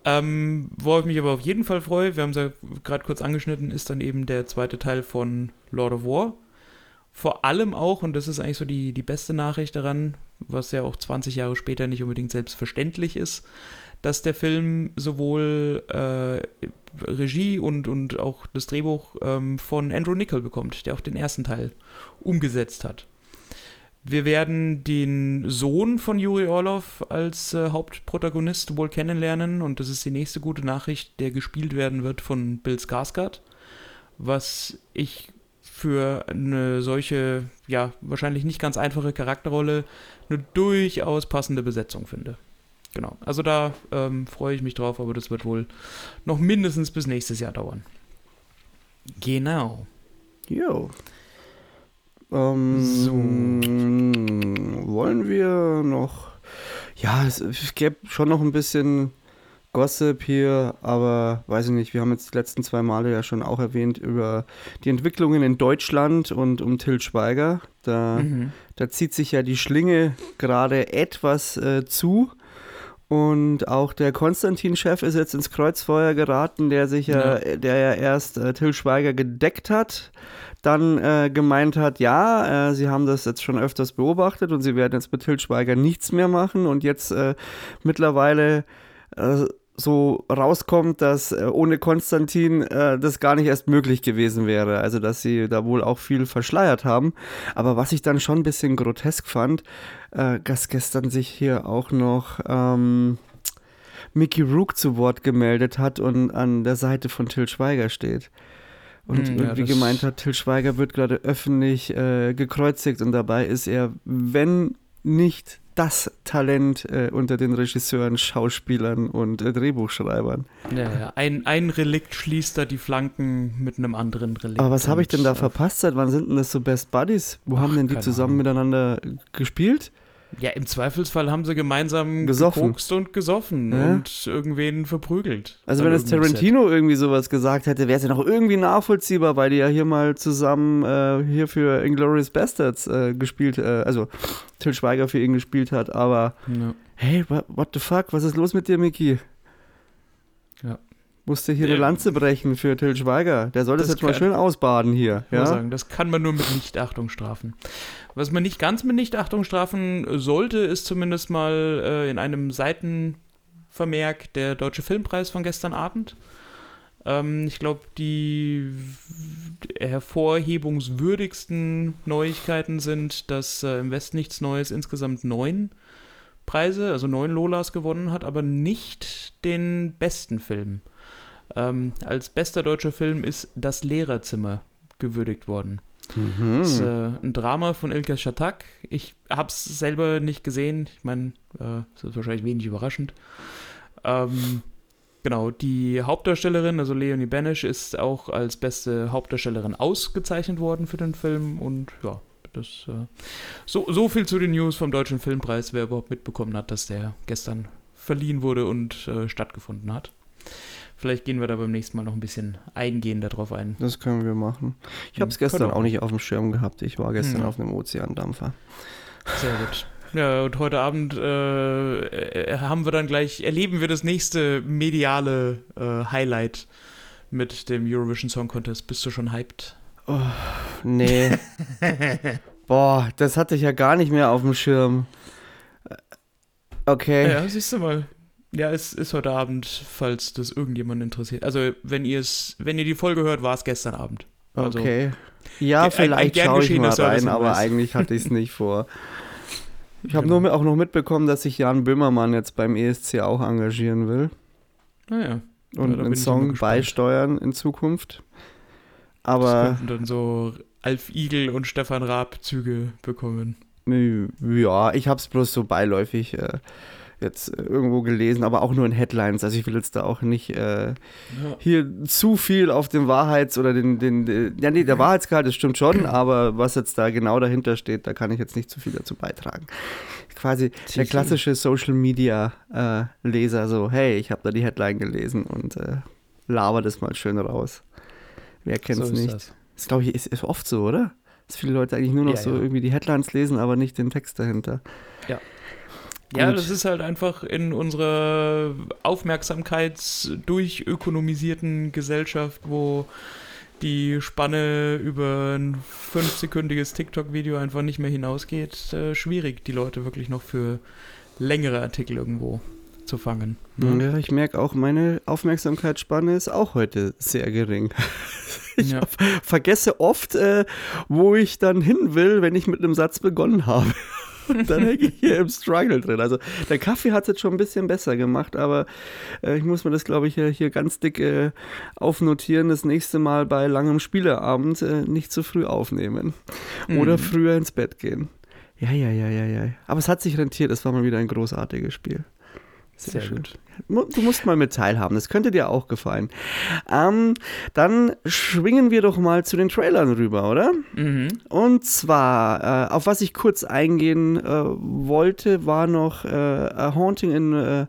C: Ähm, worauf ich mich aber auf jeden Fall freue, wir haben es ja gerade kurz angeschnitten, ist dann eben der zweite Teil von Lord of War. Vor allem auch, und das ist eigentlich so die, die beste Nachricht daran, was ja auch 20 Jahre später nicht unbedingt selbstverständlich ist, dass der Film sowohl äh, Regie und, und auch das Drehbuch ähm, von Andrew Nichol bekommt, der auch den ersten Teil umgesetzt hat. Wir werden den Sohn von Juri Orlov als äh, Hauptprotagonist wohl kennenlernen und das ist die nächste gute Nachricht, der gespielt werden wird von Bill Skarsgård, was ich für eine solche, ja, wahrscheinlich nicht ganz einfache Charakterrolle eine durchaus passende Besetzung finde. Genau, also da ähm, freue ich mich drauf, aber das wird wohl noch mindestens bis nächstes Jahr dauern. Genau.
B: Jo. Ähm,
C: So.
B: Wollen wir noch. Ja, es, es gäbe schon noch ein bisschen Gossip hier, aber weiß ich nicht, wir haben jetzt die letzten zwei Male ja schon auch erwähnt über die Entwicklungen in Deutschland und um Till Schweiger. Da,
C: Mhm.
B: da zieht sich ja die Schlinge gerade etwas äh, zu. Und auch der Konstantin-Chef ist jetzt ins Kreuzfeuer geraten, der sich ja, der ja erst äh, Till Schweiger gedeckt hat, dann äh, gemeint hat, ja, äh, sie haben das jetzt schon öfters beobachtet und sie werden jetzt mit Till Schweiger nichts mehr machen und jetzt äh, mittlerweile äh, so rauskommt, dass äh, ohne Konstantin äh, das gar nicht erst möglich gewesen wäre. Also, dass sie da wohl auch viel verschleiert haben. Aber was ich dann schon ein bisschen grotesk fand, äh, dass gestern sich hier auch noch ähm, Mickey Rook zu Wort gemeldet hat und an der Seite von Till Schweiger steht. Und
C: Hm, ja,
B: irgendwie gemeint hat, Till Schweiger wird gerade öffentlich äh, gekreuzigt und dabei ist er, wenn nicht das Talent äh, unter den Regisseuren, Schauspielern und äh, Drehbuchschreibern.
C: Ja, ja. Ein, ein Relikt schließt da die Flanken mit einem anderen Relikt.
B: Aber was habe ich denn da verpasst? Seit wann sind denn das so Best Buddies? Wo
C: Ach,
B: haben denn die zusammen
C: Ahnung.
B: miteinander gespielt?
C: Ja, im Zweifelsfall haben sie gemeinsam
B: Gesoffen.
C: und gesoffen
B: Ja.
C: und irgendwen verprügelt.
B: Also wenn es
C: irgendeinem
B: Tarantino irgendwie sowas gesagt hätte, wäre es ja noch irgendwie nachvollziehbar, weil die ja hier mal zusammen äh, hier für Inglourious Bastards äh, gespielt, äh, also Till Schweiger für ihn gespielt hat. Aber
C: Set. Ja.
B: hey, what, what the fuck, was ist los mit dir, Mickey?
C: Ja.
B: Musste hier eine Lanze brechen für Till Schweiger. Der soll das,
C: das
B: jetzt mal schön ausbaden hier. Ja?
C: sagen, das kann man nur mit Nichtachtung strafen. Was man nicht ganz mit Nichtachtung strafen sollte, ist zumindest mal äh, in einem Seitenvermerk der Deutsche Filmpreis von gestern Abend. Ähm, ich glaube, die hervorhebungswürdigsten Neuigkeiten sind, dass äh, im Westen nichts Neues insgesamt neun Preise, also neun Lolas gewonnen hat, aber nicht den besten Film. Ähm, als bester deutscher Film ist Das Lehrerzimmer gewürdigt worden.
B: Mhm.
C: Das ist äh, ein Drama von Ilka Shatak. Ich habe es selber nicht gesehen. Ich meine, äh, ist wahrscheinlich wenig überraschend. Ähm, genau, die Hauptdarstellerin, also Leonie Banish, ist auch als beste Hauptdarstellerin ausgezeichnet worden für den Film. Und ja, das äh, so, so viel zu den News vom Deutschen Filmpreis, wer überhaupt mitbekommen hat, dass der gestern verliehen wurde und äh, stattgefunden hat. Vielleicht gehen wir da beim nächsten Mal noch ein bisschen eingehender drauf ein.
B: Das können wir machen. Ich habe es
C: Hm,
B: gestern auch nicht auf dem Schirm gehabt. Ich war gestern
C: Ja.
B: auf einem Ozeandampfer.
C: Sehr gut. Ja, und heute Abend äh, äh, haben wir dann gleich, erleben wir das nächste mediale äh, Highlight mit dem Eurovision Song Contest. Bist du schon hyped?
B: Nee. [LAUGHS] Boah, das hatte ich ja gar nicht mehr auf dem Schirm. Äh, Okay.
C: Ja, siehst du mal. Ja, es ist heute Abend, falls das irgendjemand interessiert. Also, wenn ihr es, wenn ihr die Folge hört, war es gestern Abend. Also,
B: Okay. Ja, vielleicht schaue ich mal rein, aber
C: Servicehinweis.
B: eigentlich hatte ich es nicht vor. [LAUGHS] Ich habe
C: Genau.
B: nur auch noch mitbekommen, dass sich Jan Böhmermann jetzt beim ESC auch engagieren will
C: Naja,
B: und
C: da
B: einen Song beisteuern in Zukunft.
C: das
B: Aber
C: könnten dann so Alf Igel und Stefan Raab Züge bekommen.
B: ja, ich habe es bloß so beiläufig äh, jetzt äh, irgendwo gelesen, aber auch nur in Headlines. Also ich will jetzt da auch nicht äh,
C: Ja.
B: hier zu viel auf den Wahrheits- oder den, den, den ja nee, der Wahrheitsgehalt, das stimmt schon, [CLEARS THROAT] aber was jetzt da genau dahinter steht, da kann ich jetzt nicht zu viel dazu beitragen. Quasi der klassische Social Media äh, Leser, so, hey, ich habe da die Headline gelesen und äh, laber das mal schön raus. Wer kennt's
C: So ist
B: nicht?
C: das.
B: Das glaube ich ist, ist oft so, oder? Dass viele Leute eigentlich nur noch
C: Ja,
B: so
C: ja.
B: irgendwie die Headlines lesen, aber nicht den Text dahinter.
C: Ja,
B: Gut.
C: das ist halt einfach in unserer aufmerksamkeitsdurchökonomisierten Gesellschaft, wo die Spanne über ein fünfsekündiges TikTok-Video einfach nicht mehr hinausgeht, äh, schwierig, die Leute wirklich noch für längere Artikel irgendwo zu fangen. ne?
B: Ja, ich merke auch, meine Aufmerksamkeitsspanne ist auch heute sehr gering. [LAUGHS] Ich ja. vergesse oft, äh, wo ich dann hin will, wenn ich mit einem Satz begonnen habe. Und [LAUGHS] dann hänge ich hier im Struggle drin. Also der Kaffee hat es jetzt schon ein bisschen besser gemacht, aber äh, ich muss mir das, glaube ich, hier ganz dick äh, aufnotieren. Das nächste Mal bei langem Spieleabend äh, nicht zu früh aufnehmen. Mhm. Oder früher ins Bett gehen. Ja, ja, ja, ja, ja. Aber es hat sich rentiert. Es war mal wieder ein großartiges Spiel. Sehr, Sehr gut. Du musst mal mit teilhaben, das könnte dir auch gefallen. Ähm, dann schwingen wir doch mal zu den Trailern rüber, oder? Mhm. Und zwar, äh, auf was ich kurz eingehen äh, wollte, war noch äh, A Haunting in äh,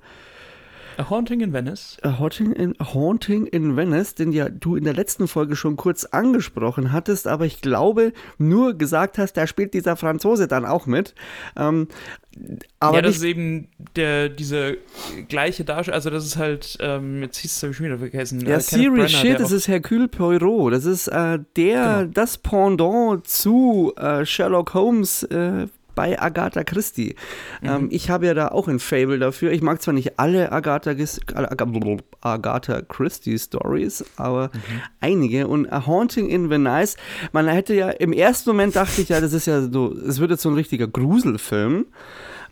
C: A Haunting in Venice.
B: A Haunting in, A Haunting in Venice, den ja du in der letzten Folge schon kurz angesprochen hattest, aber ich glaube nur gesagt hast, da spielt dieser Franzose dann auch mit. Ähm,
C: aber ja, das ist eben der, diese gleiche Darstellung, also das ist halt, ähm, jetzt hieß es, habe ich wieder vergessen.
B: Ja, äh, Serious Shit, das ist Hercule Poirot, das ist äh, der, genau. das Pendant zu äh, Sherlock Holmes äh, bei Agatha Christie. Mhm. Ähm, ich habe ja da auch ein Fable dafür. Ich mag zwar nicht alle Agatha, Agatha Christie Stories, aber mhm. einige. Und A Haunting in Venice, man hätte ja, im ersten Moment dachte ich ja, das ist ja so, es wird jetzt so ein richtiger Gruselfilm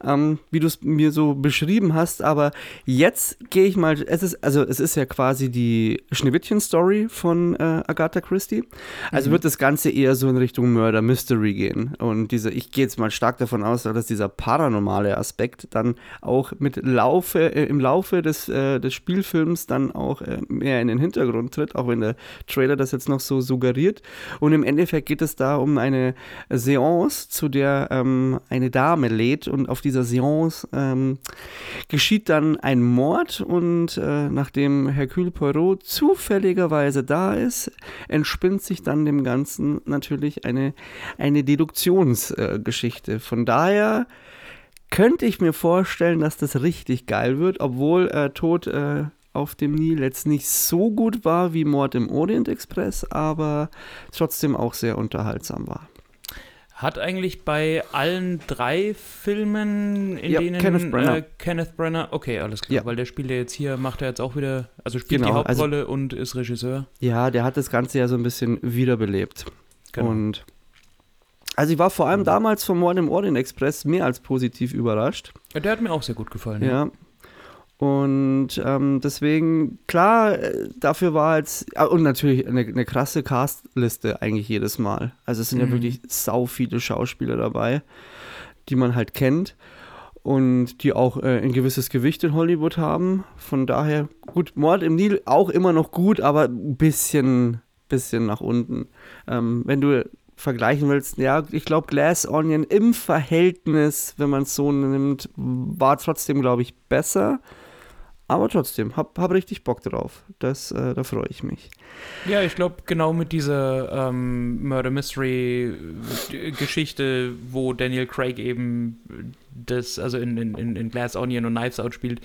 B: ähm, wie du es mir so beschrieben hast. Aber jetzt gehe ich mal, es ist, also es ist ja quasi die Schneewittchen-Story von äh, Agatha Christie. Also mhm. wird das Ganze eher so in Richtung Murder Mystery gehen. Und diese, ich gehe jetzt mal stark davon aus, dass dieser paranormale Aspekt dann auch mit Laufe, äh, im Laufe des, äh, des Spielfilms dann auch äh, mehr in den Hintergrund tritt, auch wenn der Trailer das jetzt noch so suggeriert. Und im Endeffekt geht es da um eine Seance, zu der ähm, eine Dame lädt und auf diese dieser Seance ähm, geschieht dann ein Mord und äh, nachdem Hercule Poirot zufälligerweise da ist, entspinnt sich dann dem Ganzen natürlich eine, eine Deduktionsgeschichte. Äh, Von daher könnte ich mir vorstellen, dass das richtig geil wird, obwohl äh, Tod äh, auf dem Nil jetzt nicht so gut war wie Mord im Orient Express, aber trotzdem auch sehr unterhaltsam war.
C: Hat eigentlich bei allen drei Filmen, in ja, denen Kenneth Brenner. Äh, Kenneth Brenner, okay, alles klar, ja. weil der spielt ja jetzt hier, macht er jetzt auch wieder, also spielt genau, die Hauptrolle also, und ist Regisseur.
B: Ja, der hat das Ganze ja so ein bisschen wiederbelebt. Genau. Und also ich war vor allem damals vom Mord im Orient Express mehr als positiv überrascht.
C: Ja, der hat mir auch sehr gut gefallen.
B: Ja, ja. Und ähm, deswegen, klar, äh, dafür war jetzt, ah, und natürlich eine, eine krasse Castliste eigentlich jedes Mal. Also es sind mhm. ja wirklich sau viele Schauspieler dabei, die man halt kennt und die auch äh, ein gewisses Gewicht in Hollywood haben. Von daher, gut, Mord im Nil auch immer noch gut, aber ein bisschen, bisschen nach unten. Ähm, wenn du vergleichen willst, ja, ich glaube, Glass Onion im Verhältnis, wenn man es so nimmt, war trotzdem, glaube ich, besser. Aber trotzdem, hab, hab richtig Bock drauf. Das, äh, da freue ich mich.
C: Ja, ich glaube, genau mit dieser ähm, Murder Mystery Geschichte, wo Daniel Craig eben das, also in, in, in Glass Onion und Knives Out spielt,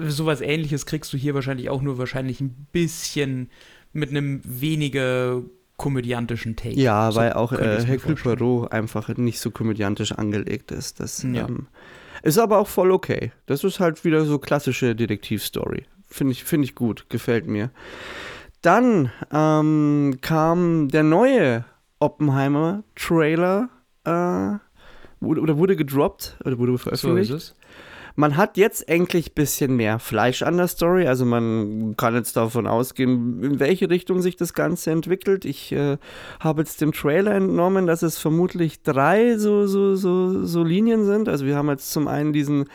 C: sowas ähnliches kriegst du hier wahrscheinlich auch nur wahrscheinlich ein bisschen mit einem weniger komödiantischen Take.
B: Ja, so weil auch äh, Hercule Poirot einfach nicht so komödiantisch angelegt ist. Das, ja. ähm, ist aber auch voll okay. Das ist halt wieder so klassische Detektivstory. Finde ich, find ich gut, gefällt mir. Dann ähm, kam der neue Oppenheimer-Trailer äh, oder wurde gedroppt oder wurde veröffentlicht. So ist es man hat jetzt endlich ein bisschen mehr Fleisch an der Story. Also man kann jetzt davon ausgehen, in welche Richtung sich das Ganze entwickelt. Ich äh, habe jetzt dem Trailer entnommen, dass es vermutlich drei so, so, so, so Linien sind. Also wir haben jetzt zum einen diesen,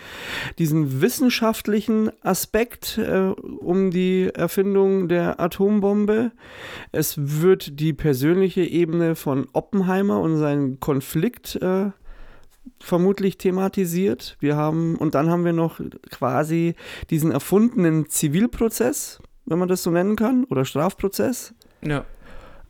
B: diesen wissenschaftlichen Aspekt äh, um die Erfindung der Atombombe. Es wird die persönliche Ebene von Oppenheimer und seinen Konflikt äh, vermutlich thematisiert. Wir haben, und dann haben wir noch quasi diesen erfundenen Zivilprozess, wenn man das so nennen kann, oder Strafprozess.
C: Ja.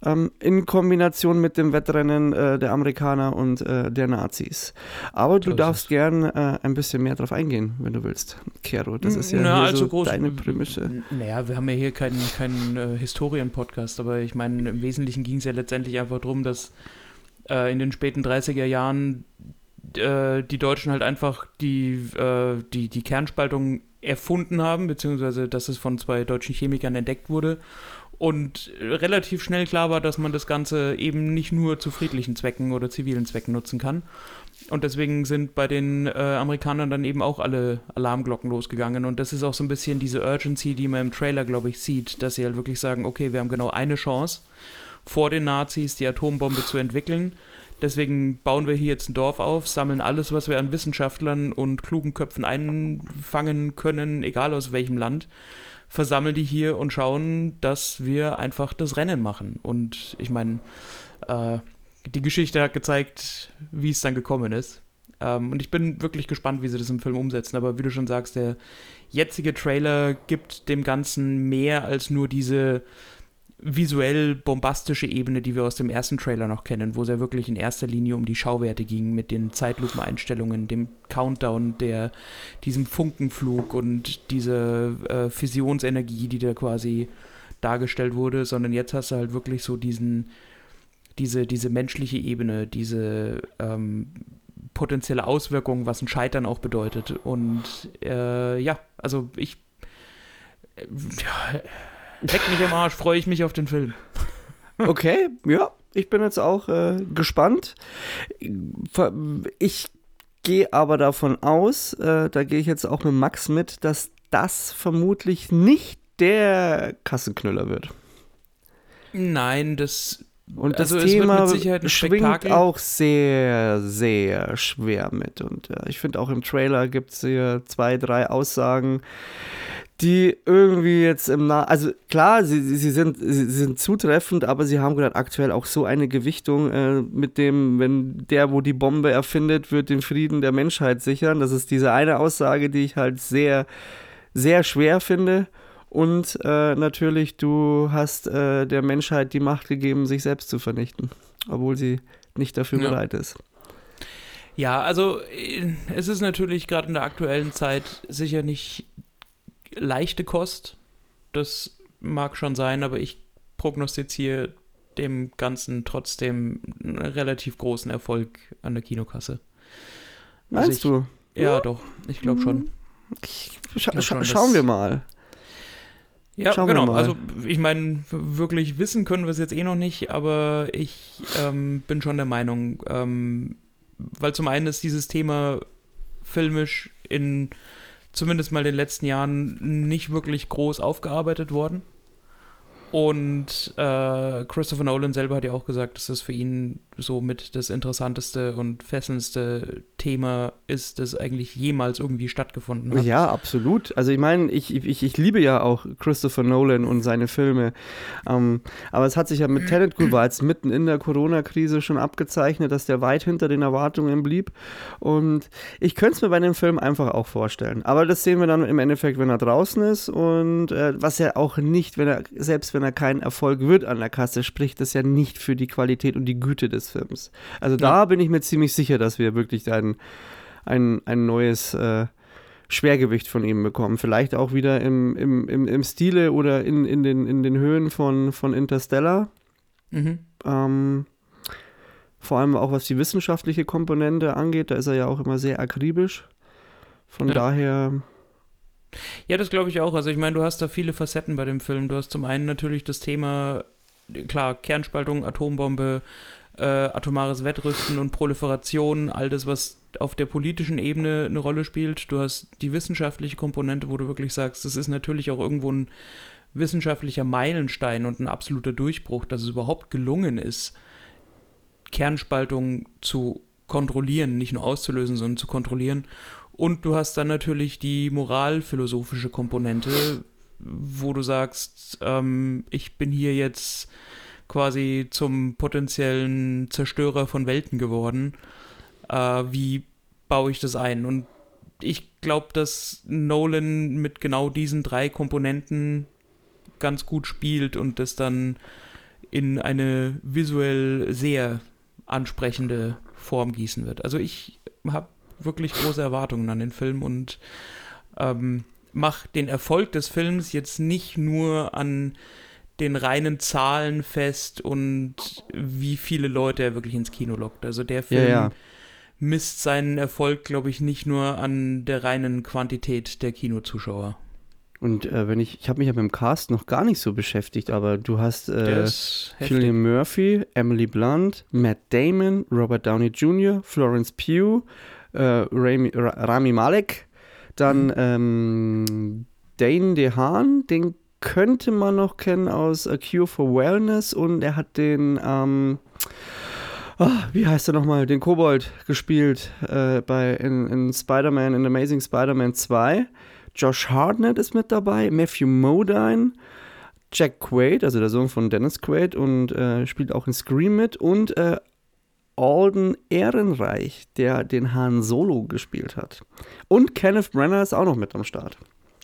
B: Ähm, in Kombination mit dem Wettrennen äh, der Amerikaner und äh, der Nazis. Aber du darfst gern äh, ein bisschen mehr drauf eingehen, wenn du willst, Kero. Das ist ja Na, also so groß, deine Prämisse.
C: Naja, wir haben ja hier keinen, keinen äh, Historien-Podcast, aber ich meine, im Wesentlichen ging es ja letztendlich einfach darum, dass äh, in den späten 30er Jahren äh, die Deutschen halt einfach die, äh, die, die Kernspaltung erfunden haben, beziehungsweise dass es von zwei deutschen Chemikern entdeckt wurde Und relativ schnell klar war, dass man das Ganze eben nicht nur zu friedlichen Zwecken oder zivilen Zwecken nutzen kann. Und deswegen sind bei den äh, Amerikanern dann eben auch alle Alarmglocken losgegangen. Und das ist auch so ein bisschen diese Urgency, die man im Trailer, glaube ich, sieht, dass sie halt wirklich sagen, okay, wir haben genau eine Chance, vor den Nazis die Atombombe zu entwickeln. Deswegen bauen wir hier jetzt ein Dorf auf, sammeln alles, was wir an Wissenschaftlern und klugen Köpfen einfangen können, egal aus welchem Land versammeln die hier und schauen, dass wir einfach das Rennen machen. Und ich meine, äh, die Geschichte hat gezeigt, wie es dann gekommen ist. Ähm, und ich bin wirklich gespannt, wie sie das im Film umsetzen. Aber wie du schon sagst, der jetzige Trailer gibt dem Ganzen mehr als nur diese visuell bombastische Ebene, die wir aus dem ersten Trailer noch kennen, wo es ja wirklich in erster Linie um die Schauwerte ging mit den Zeitlupeneinstellungen, dem Countdown, der, diesem Funkenflug und diese äh, Fusionsenergie, die da quasi dargestellt wurde, sondern jetzt hast du halt wirklich so diesen, diese, diese menschliche Ebene, diese ähm, potenzielle Auswirkung, was ein Scheitern auch bedeutet. Und äh, ja, also ich äh, ja, Leck mich am Arsch, freue ich mich auf den Film.
B: Okay, ja, ich bin jetzt auch äh, gespannt. Ich gehe aber davon aus, äh, da gehe ich jetzt auch mit Max mit, dass das vermutlich nicht der Kassenknüller wird.
C: Nein, das
B: und das also Thema schwingt auch sehr, sehr schwer mit. Und ja, ich finde auch im Trailer gibt es hier zwei, drei Aussagen, die irgendwie jetzt im Nah, also klar, sie, sie, sind, sie sind zutreffend, aber sie haben gerade aktuell auch so eine Gewichtung äh, mit dem, wenn der, wo die Bombe erfindet, wird den Frieden der Menschheit sichern. Das ist diese eine Aussage, die ich halt sehr, sehr schwer finde. Und äh, natürlich, du hast äh, der Menschheit die Macht gegeben, sich selbst zu vernichten, obwohl sie nicht dafür ja. bereit ist.
C: Ja, also äh, es ist natürlich gerade in der aktuellen Zeit sicher nicht leichte Kost. Das mag schon sein, aber ich prognostiziere dem Ganzen trotzdem einen relativ großen Erfolg an der Kinokasse.
B: Also Meinst
C: also
B: ich,
C: du? Ja, doch. Ich glaube schon.
B: Ich, scha glaub schon, schauen wir mal.
C: Ja, Schauen genau. Also ich meine, wirklich wissen können wir es jetzt eh noch nicht, aber ich ähm, bin schon der Meinung, ähm, weil zum einen ist dieses Thema filmisch in zumindest mal in den letzten Jahren nicht wirklich groß aufgearbeitet worden. Und äh, Christopher Nolan selber hat ja auch gesagt, dass das für ihn so mit das interessanteste und fesselndste Thema ist, das eigentlich jemals irgendwie stattgefunden hat.
B: Ja, absolut. Also ich meine, ich, ich, ich liebe ja auch Christopher Nolan und seine Filme. Ähm, aber es hat sich ja mit Tenet gut, war jetzt mitten in der Corona-Krise schon abgezeichnet, dass der weit hinter den Erwartungen blieb. Und ich könnte es mir bei dem Film einfach auch vorstellen. Aber das sehen wir dann im Endeffekt, wenn er draußen ist. Und äh, was ja auch nicht, wenn er, selbst wenn wenn er kein Erfolg wird an der Kasse, spricht das ja nicht für die Qualität und die Güte des Films. Also da ja. bin ich mir ziemlich sicher, dass wir wirklich ein, ein, ein neues äh, Schwergewicht von ihm bekommen. Vielleicht auch wieder im, im, im, im Stile oder in, in, den, in den Höhen von, von Interstellar. Mhm. Ähm, vor allem auch was die wissenschaftliche Komponente angeht, da ist er ja auch immer sehr akribisch. Von ja. daher
C: ja, das glaube ich auch. Also ich meine, du hast da viele Facetten bei dem Film. Du hast zum einen natürlich das Thema, klar, Kernspaltung, Atombombe, äh, atomares Wettrüsten und Proliferation, all das, was auf der politischen Ebene eine Rolle spielt. Du hast die wissenschaftliche Komponente, wo du wirklich sagst, das ist natürlich auch irgendwo ein wissenschaftlicher Meilenstein und ein absoluter Durchbruch, dass es überhaupt gelungen ist, Kernspaltung zu kontrollieren, nicht nur auszulösen, sondern zu kontrollieren. Und du hast dann natürlich die moralphilosophische Komponente, wo du sagst, ähm, ich bin hier jetzt quasi zum potenziellen Zerstörer von Welten geworden. Äh, wie baue ich das ein? Und ich glaube, dass Nolan mit genau diesen drei Komponenten ganz gut spielt und das dann in eine visuell sehr ansprechende Form gießen wird. Also ich habe wirklich große Erwartungen an den Film und ähm, macht den Erfolg des Films jetzt nicht nur an den reinen Zahlen fest und wie viele Leute er wirklich ins Kino lockt. Also der Film ja, ja. misst seinen Erfolg, glaube ich, nicht nur an der reinen Quantität der Kinozuschauer.
B: Und äh, wenn ich, ich habe mich ja mit dem Cast noch gar nicht so beschäftigt, aber du hast äh. Cillian Murphy, Emily Blunt, Matt Damon, Robert Downey Jr., Florence Pugh, äh, Rami, Ra Rami Malek, dann ähm, Dane DeHaan, den könnte man noch kennen aus A Cure for Wellness und er hat den, ähm, ah, wie heißt er nochmal, den Kobold gespielt äh, bei, in, in Spider-Man, in Amazing Spider-Man 2. Josh Hartnett ist mit dabei, Matthew Modine, Jack Quaid, also der Sohn von Dennis Quaid und äh, spielt auch in Scream mit und äh, Alden Ehrenreich, der den Han Solo gespielt hat. Und Kenneth Brenner ist auch noch mit am Start.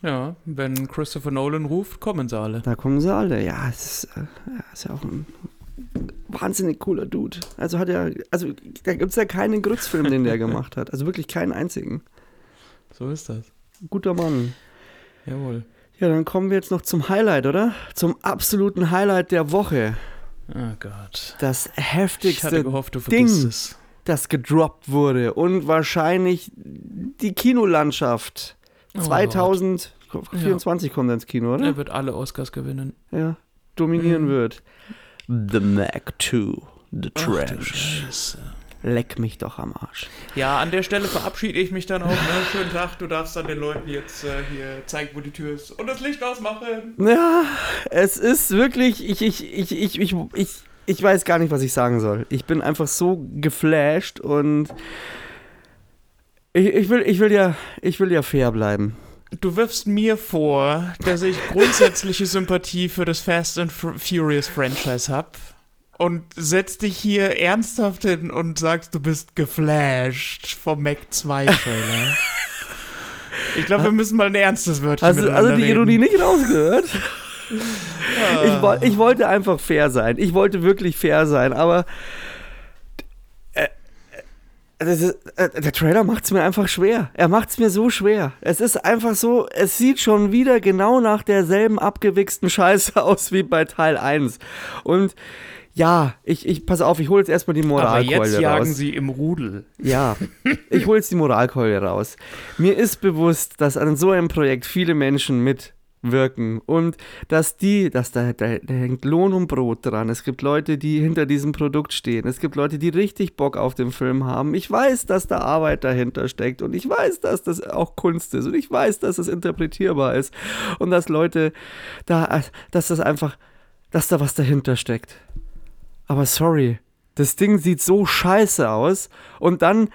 C: Ja, wenn Christopher Nolan ruft, kommen sie alle.
B: Da kommen sie alle. Ja, es ist, äh, ja, ist ja auch ein wahnsinnig cooler Dude. Also hat er, also da gibt es ja keinen Grützfilm, den der gemacht hat. Also wirklich keinen einzigen.
C: So ist das.
B: Guter Mann.
C: Jawohl.
B: Ja, dann kommen wir jetzt noch zum Highlight, oder? Zum absoluten Highlight der Woche.
C: Oh Gott.
B: Das heftigste
C: gehofft,
B: Ding. das gedroppt wurde und wahrscheinlich die Kinolandschaft.
C: Oh
B: 2024 kommt er ins Kino, oder?
C: Er wird alle Oscars gewinnen.
B: Ja, dominieren
C: Mhm.
B: wird. The Mac 2, The
C: Ach, du
B: Trench. Leck mich doch am Arsch.
C: Ja, an der Stelle verabschiede ich mich dann auch. Ne? Schönen Tag, du darfst dann den Leuten jetzt äh, hier zeigen, wo die Tür ist. Und das Licht ausmachen.
B: Ja, es ist wirklich, ich, ich, ich, ich, ich, ich, ich weiß gar nicht, was ich sagen soll. Ich bin einfach so geflasht und ich, ich, will, ich, will ja, ich will ja fair bleiben.
C: Du wirfst mir vor, dass ich grundsätzliche Sympathie für das Fast and Fu- Furious Franchise habe. Und setzt dich hier ernsthaft hin und sagst, du bist geflasht vom Mac 2 Trailer. Ich glaube, wir müssen mal ein ernstes Wörtchen
B: Also,
C: miteinander
B: also die
C: reden.
B: Ironie nicht rausgehört?
C: Ah.
B: Ich, ich wollte einfach fair sein. Ich wollte wirklich fair sein, aber äh, äh, ist, äh, der Trailer macht es mir einfach schwer. Er macht es mir so schwer. Es ist einfach so, es sieht schon wieder genau nach derselben abgewichsten Scheiße [LAUGHS] aus wie bei Teil 1. Und ja, ich, ich pass auf, ich hole jetzt erstmal die
C: Aber
B: Moralkeule
C: jetzt jagen
B: raus.
C: sie im Rudel.
B: Ja, ich hole jetzt die Moralkeule raus. Mir ist bewusst, dass an so einem Projekt viele Menschen mitwirken und dass die, dass da, da, da hängt Lohn und Brot dran. Es gibt Leute, die hinter diesem Produkt stehen. Es gibt Leute, die richtig Bock auf den Film haben. Ich weiß, dass da Arbeit dahinter steckt und ich weiß, dass das auch Kunst ist und ich weiß, dass es interpretierbar ist und dass Leute da, dass das einfach, dass da was dahinter steckt. Aber sorry, das Ding sieht so scheiße aus. Und dann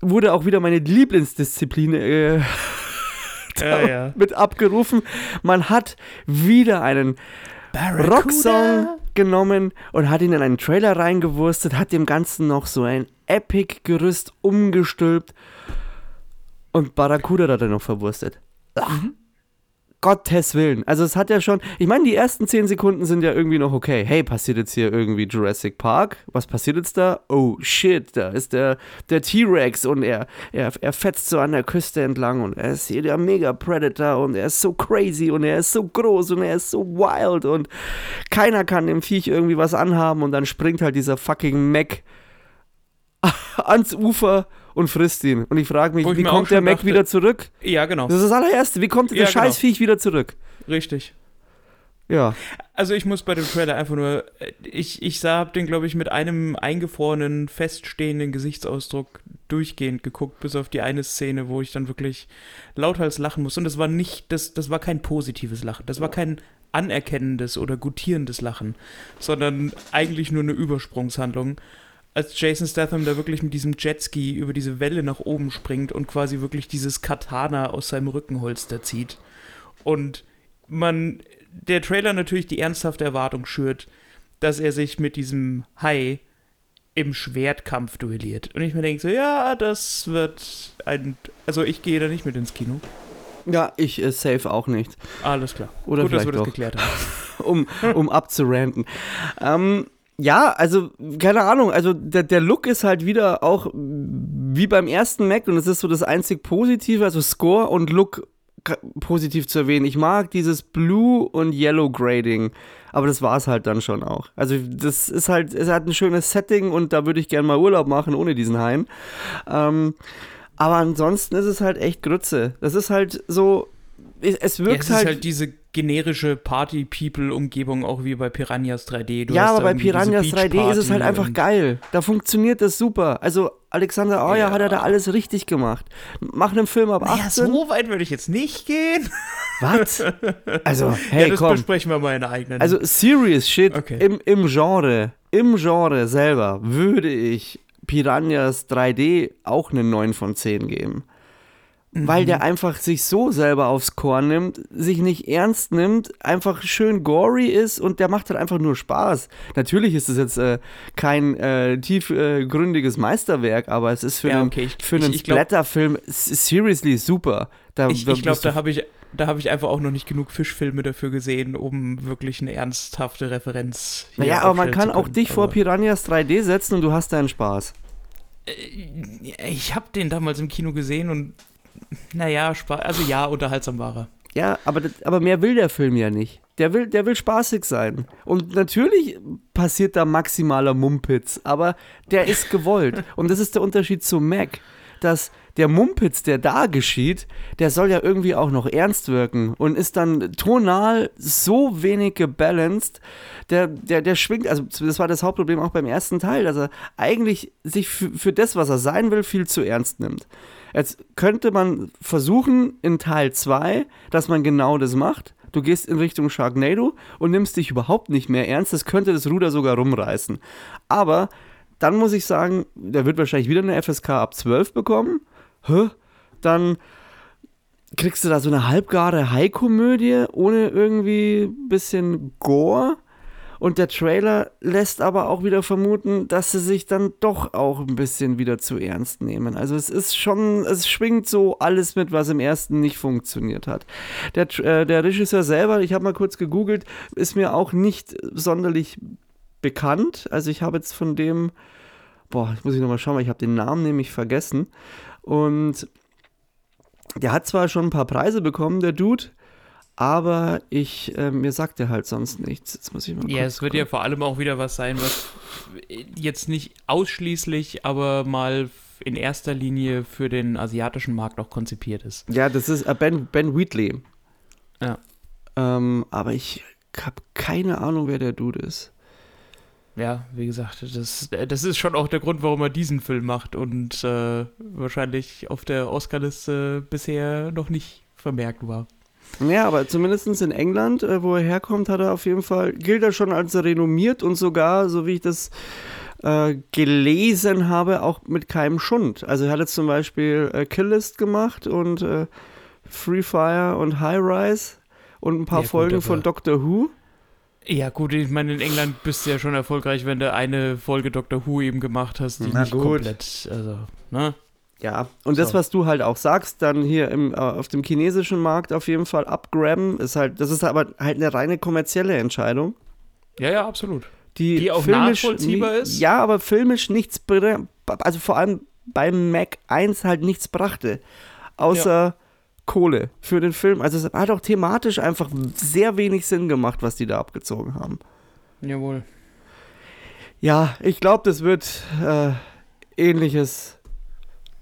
B: wurde auch wieder meine Lieblingsdisziplin äh, [LAUGHS]
C: Ja, ja.
B: mit abgerufen. Man hat wieder einen Rocksong genommen und hat ihn in einen Trailer reingewurstet, hat dem Ganzen noch so ein Epic-Gerüst umgestülpt und Barracuda hat er noch verwurstet. Ach, Gottes Willen. Also es hat ja schon, ich meine, die ersten 10 Sekunden sind ja irgendwie noch okay. Hey, passiert jetzt hier irgendwie Jurassic Park? Was passiert jetzt da? Oh shit, da ist der, der T-Rex und er, er, er fetzt so an der Küste entlang und er ist hier der Mega-Predator und er ist so crazy und er ist so groß und er ist so wild und keiner kann dem Viech irgendwie was anhaben und dann springt halt dieser fucking Mac [LAUGHS] ans Ufer und frisst ihn. Und ich frage mich,
C: ich
B: wie kommt der Mac
C: dachte-
B: wieder zurück?
C: Ja, genau.
B: Das ist das allererste. Wie kommt
C: Ja,
B: das
C: genau.
B: Scheißviech wieder zurück?
C: Richtig.
B: Ja.
C: Also ich muss bei dem Trailer einfach nur, äh, ich, ich sah, hab den, glaube ich, mit einem eingefrorenen, feststehenden Gesichtsausdruck durchgehend geguckt, bis auf die eine Szene, wo ich dann wirklich lauthals lachen muss. Und das war nicht, das, das war kein positives Lachen, das war kein anerkennendes oder gutierendes Lachen, sondern eigentlich nur eine Übersprungshandlung. Als Jason Statham da wirklich mit diesem Jetski über diese Welle nach oben springt und quasi wirklich dieses Katana aus seinem Rückenholster zieht. Und man, der Trailer natürlich die ernsthafte Erwartung schürt, dass er sich mit diesem Hai im Schwertkampf duelliert. Und ich mir denke so, ja, das wird ein. Also ich gehe da nicht mit ins Kino.
B: Ja, ich äh, safe auch nicht.
C: Alles klar.
B: Oder
C: Gut, dass
B: vielleicht
C: wir das
B: doch.
C: geklärt haben. [LAUGHS]
B: um, um abzuranten. Ähm, ja, also, keine Ahnung, also der, der Look ist halt wieder auch wie beim ersten Mac und es ist so das einzig Positive, also Score und Look positiv zu erwähnen. Ich mag dieses Blue und Yellow Grading, aber das war es halt dann schon auch. Also das ist halt, es hat ein schönes Setting und da würde ich gerne mal Urlaub machen ohne diesen Hain. Ähm, aber ansonsten ist es halt echt Grütze. Das ist halt so, es, es
C: Ja,
B: wirkt
C: es ist
B: halt,
C: halt diese generische Party-People-Umgebung, auch wie bei Piranhas 3D. Du
B: ja, aber bei Piranhas 3D ist es halt einfach geil. Da funktioniert das super. Also Alexander Auer
C: Ja.
B: hat er da alles richtig gemacht. Mach einen Film ab
C: Naja,
B: 18.
C: so weit würde ich jetzt nicht gehen.
B: Was? Also, [LAUGHS]
C: ja,
B: hey,
C: das
B: komm.
C: besprechen wir mal in der eigenen.
B: Also serious shit
C: Okay.
B: im, im Genre, im Genre selber würde ich Piranhas 3D auch einen 9 von 10 geben. Weil
C: Mhm.
B: der einfach sich so selber aufs Korn nimmt, sich nicht ernst nimmt, einfach schön gory ist und der macht halt einfach nur Spaß. Natürlich ist es jetzt äh, kein äh, tiefgründiges Meisterwerk, aber es ist für
C: Ja,
B: einen,
C: okay, ich-
B: für
C: ich-
B: einen
C: ich
B: Splatterfilm seriously super. Da,
C: ich
B: da
C: glaube,
B: du
C: da habe ich, da hab ich einfach auch noch nicht genug Fischfilme dafür gesehen, um wirklich eine ernsthafte Referenz hier
B: Naja, aber man kann auch dich vor Piranhas 3D setzen und du hast deinen Spaß.
C: Ich habe den damals im Kino gesehen und naja, Spaß, also ja, unterhaltsam war er.
B: Ja, aber, aber mehr will der Film ja nicht. Der will, der will spaßig sein. Und natürlich passiert da maximaler Mumpitz, aber der ist [LAUGHS] gewollt. Und das ist der Unterschied zu Mac, dass der Mumpitz, der da geschieht, der soll ja irgendwie auch noch ernst wirken und ist dann tonal so wenig gebalanced, der, der, der schwingt, also das war das Hauptproblem auch beim ersten Teil, dass er eigentlich sich für, für das, was er sein will, viel zu ernst nimmt. Jetzt könnte man versuchen in Teil 2, dass man genau das macht. Du gehst in Richtung Sharknado und nimmst dich überhaupt nicht mehr ernst. Das könnte das Ruder sogar rumreißen. Aber dann muss ich sagen, der wird wahrscheinlich wieder eine FSK ab 12 bekommen. Hä? Dann kriegst du da so eine halbgare High-Komödie ohne irgendwie ein bisschen Gore. Und der Trailer lässt aber auch wieder vermuten, dass sie sich dann doch auch ein bisschen wieder zu ernst nehmen. Also es ist schon, es schwingt so alles mit, was im ersten nicht funktioniert hat. Der, äh, der Regisseur selber, ich habe mal kurz gegoogelt, ist mir auch nicht sonderlich bekannt. Also ich habe jetzt von dem, boah, jetzt muss ich nochmal schauen, weil ich habe den Namen nämlich vergessen. Und der hat zwar schon ein paar Preise bekommen, der Dude, aber ich, äh, mir sagt er halt sonst nichts. Jetzt muss ich mal
C: Ja, es wird
B: gucken.
C: ja vor allem auch wieder was sein, was jetzt nicht ausschließlich, aber mal in erster Linie für den asiatischen Markt auch konzipiert ist.
B: Ja, das ist äh, Ben, ben Wheatley.
C: Ja.
B: Ähm, aber ich habe keine Ahnung, wer der Dude ist.
C: Ja, wie gesagt, das, das ist schon auch der Grund, warum er diesen Film macht und äh, wahrscheinlich auf der Oscarliste bisher noch nicht vermerkt war.
B: Ja, aber zumindest in England, äh, wo er herkommt, hat er auf jeden Fall, gilt er schon als renommiert und sogar, so wie ich das äh, gelesen habe, auch mit keinem Schund. Also er hat jetzt zum Beispiel äh, Kill List gemacht und äh, Free Fire und High Rise und ein paar
C: Ja, gut,
B: Folgen
C: aber-
B: von Doctor Who.
C: Ja, gut, ich meine, in England bist du ja schon erfolgreich, wenn du eine Folge Doctor Who eben gemacht hast, die
B: Na
C: nicht
B: gut.
C: komplett, also, ne?
B: Ja, und das,
C: So.
B: was du halt auch sagst, dann hier im, äh, auf dem chinesischen Markt auf jeden Fall abgraben, ist halt, das ist aber halt eine reine kommerzielle Entscheidung.
C: Ja, ja, absolut.
B: Die,
C: Die auch
B: filmisch
C: nachvollziehbar ist?
B: Ja, aber filmisch nichts, also vor allem beim Mac 1 halt nichts brachte. Außer Kohle für den Film. Also es hat auch thematisch einfach sehr wenig Sinn gemacht, was die da abgezogen haben.
C: Jawohl.
B: Ja, ich glaube, das wird äh, ähnliches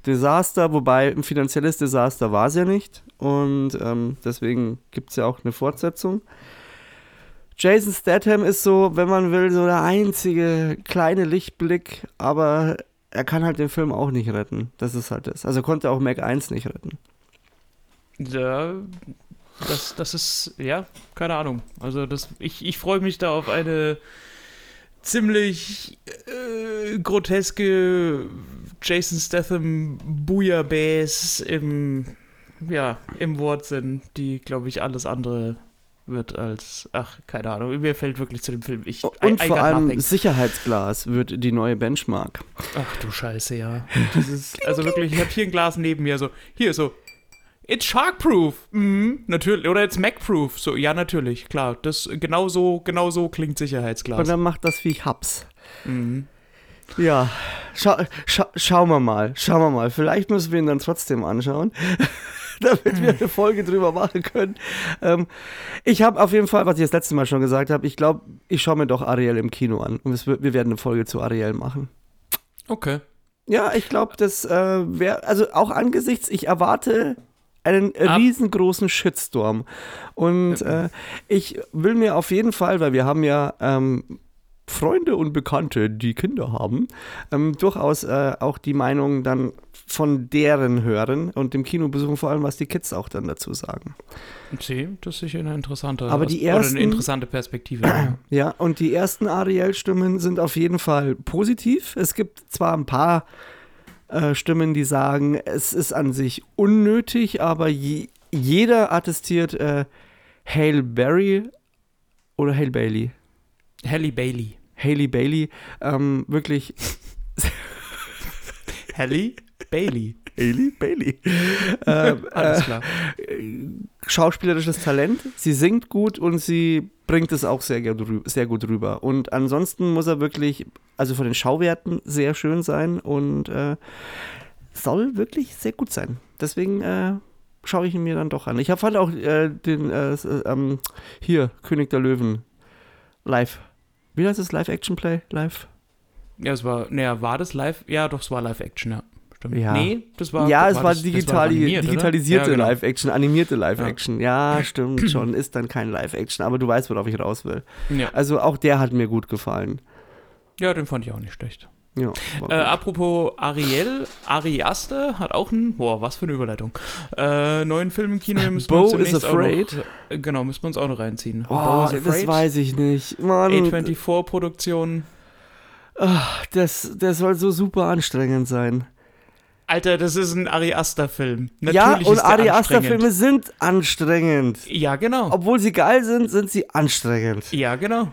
B: Desaster, wobei ein finanzielles Desaster war es ja nicht. Und ähm, deswegen gibt es ja auch eine Fortsetzung. Jason Statham ist so, wenn man will, so der einzige kleine Lichtblick, aber er kann halt den Film auch nicht retten. Das ist halt das. Also konnte auch Mac 1 nicht retten.
C: Ja, das, das ist, ja, keine Ahnung. Also das, ich, ich freue mich da auf eine ziemlich äh, groteske Jason Statham Booyah-Bass im, ja, im Wortsinn, die, glaube ich, alles andere wird als, ach, keine Ahnung, mir fällt wirklich zu dem Film, ich,
B: Und
C: I
B: vor allem
C: nothing.
B: Sicherheitsglas wird die neue Benchmark.
C: Ach du Scheiße, ja. [LAUGHS] Dieses, also wirklich, ich habe hier ein Glas neben mir, so, hier, so, it's sharkproof. Mhm, natürlich. Oder it's Mac-proof. So, ja, natürlich, klar. Das, genau so, genau so klingt
B: Und
C: Sicherheitsglas.
B: dann macht das wie Haps.
C: Mhm.
B: Ja, scha scha schauen wir mal, schauen wir mal. Vielleicht müssen wir ihn dann trotzdem anschauen, [LAUGHS] damit wir eine Folge drüber machen können. Ähm, ich habe auf jeden Fall, was ich das letzte Mal schon gesagt habe, ich glaube, ich schaue mir doch Ariel im Kino an. Und es wir werden eine Folge zu Ariel machen.
C: Okay.
B: Ja, ich glaube, das äh, wäre, also auch angesichts, ich erwarte einen riesengroßen Shitstorm. Und äh, ich will mir auf jeden Fall, weil wir haben ja ähm, Freunde und Bekannte, die Kinder haben, ähm, durchaus äh, auch die Meinung dann von deren hören und dem Kino besuchen, vor allem was die Kids auch dann dazu sagen.
C: See, das ist sicher eine interessante,
B: Aber die ersten,
C: eine interessante Perspektive. ja. [CLEARS THROAT]
B: ja, und die ersten Ariel-Stimmen sind auf jeden Fall positiv. Es gibt zwar ein paar äh, Stimmen, die sagen, es ist an sich unnötig, aber je, jeder attestiert äh, Hale Berry oder Hale Bailey.
C: Halle Bailey.
B: Haley Bailey ähm, wirklich. [LAUGHS]
C: Halle Bailey.
B: Haley Bailey. [LAUGHS] ähm,
C: Alles klar.
B: Äh, schauspielerisches Talent. Sie singt gut und sie bringt es auch sehr, sehr gut rüber. Und ansonsten muss er wirklich, also von den Schauwerten sehr schön sein und äh, soll wirklich sehr gut sein. Deswegen äh, schaue ich ihn mir dann doch an. Ich fand auch äh, den, äh, ähm, hier, König der Löwen live wie heißt es? Live-Action-Play? Live?
C: Ja, es war, naja, war das live? Ja, doch, es war Live-Action, ja. Stimmt.
B: Ja.
C: Nee, das war.
B: Ja, es
C: war das,
B: digitali
C: das war animiert,
B: digitalisierte
C: ja, genau.
B: Live-Action, animierte Live-Action. Ja. ja, stimmt [CLEARS THROAT] schon. Ist dann kein Live-Action, aber du weißt, worauf ich raus will.
C: Ja.
B: Also auch der hat mir gut gefallen.
C: ja, den fand ich auch nicht schlecht.
B: Ja,
C: Äh, apropos Ariel, Ari Aster hat auch einen, boah, was für eine Überleitung, äh, neuen Film im Kino. [LAUGHS] müssen wir
B: Bo
C: uns
B: is Afraid.
C: Noch, genau, müssen wir uns auch noch reinziehen.
B: oh,
C: Bo is
B: das weiß ich nicht. Mann,
C: A24-Produktion.
B: ach, das, das soll so super anstrengend sein.
C: Alter, das ist ein Ari Aster-Film.
B: ja, und Ari. Aster-Filme sind anstrengend.
C: Ja, genau.
B: Obwohl sie geil sind, sind sie anstrengend.
C: ja, genau.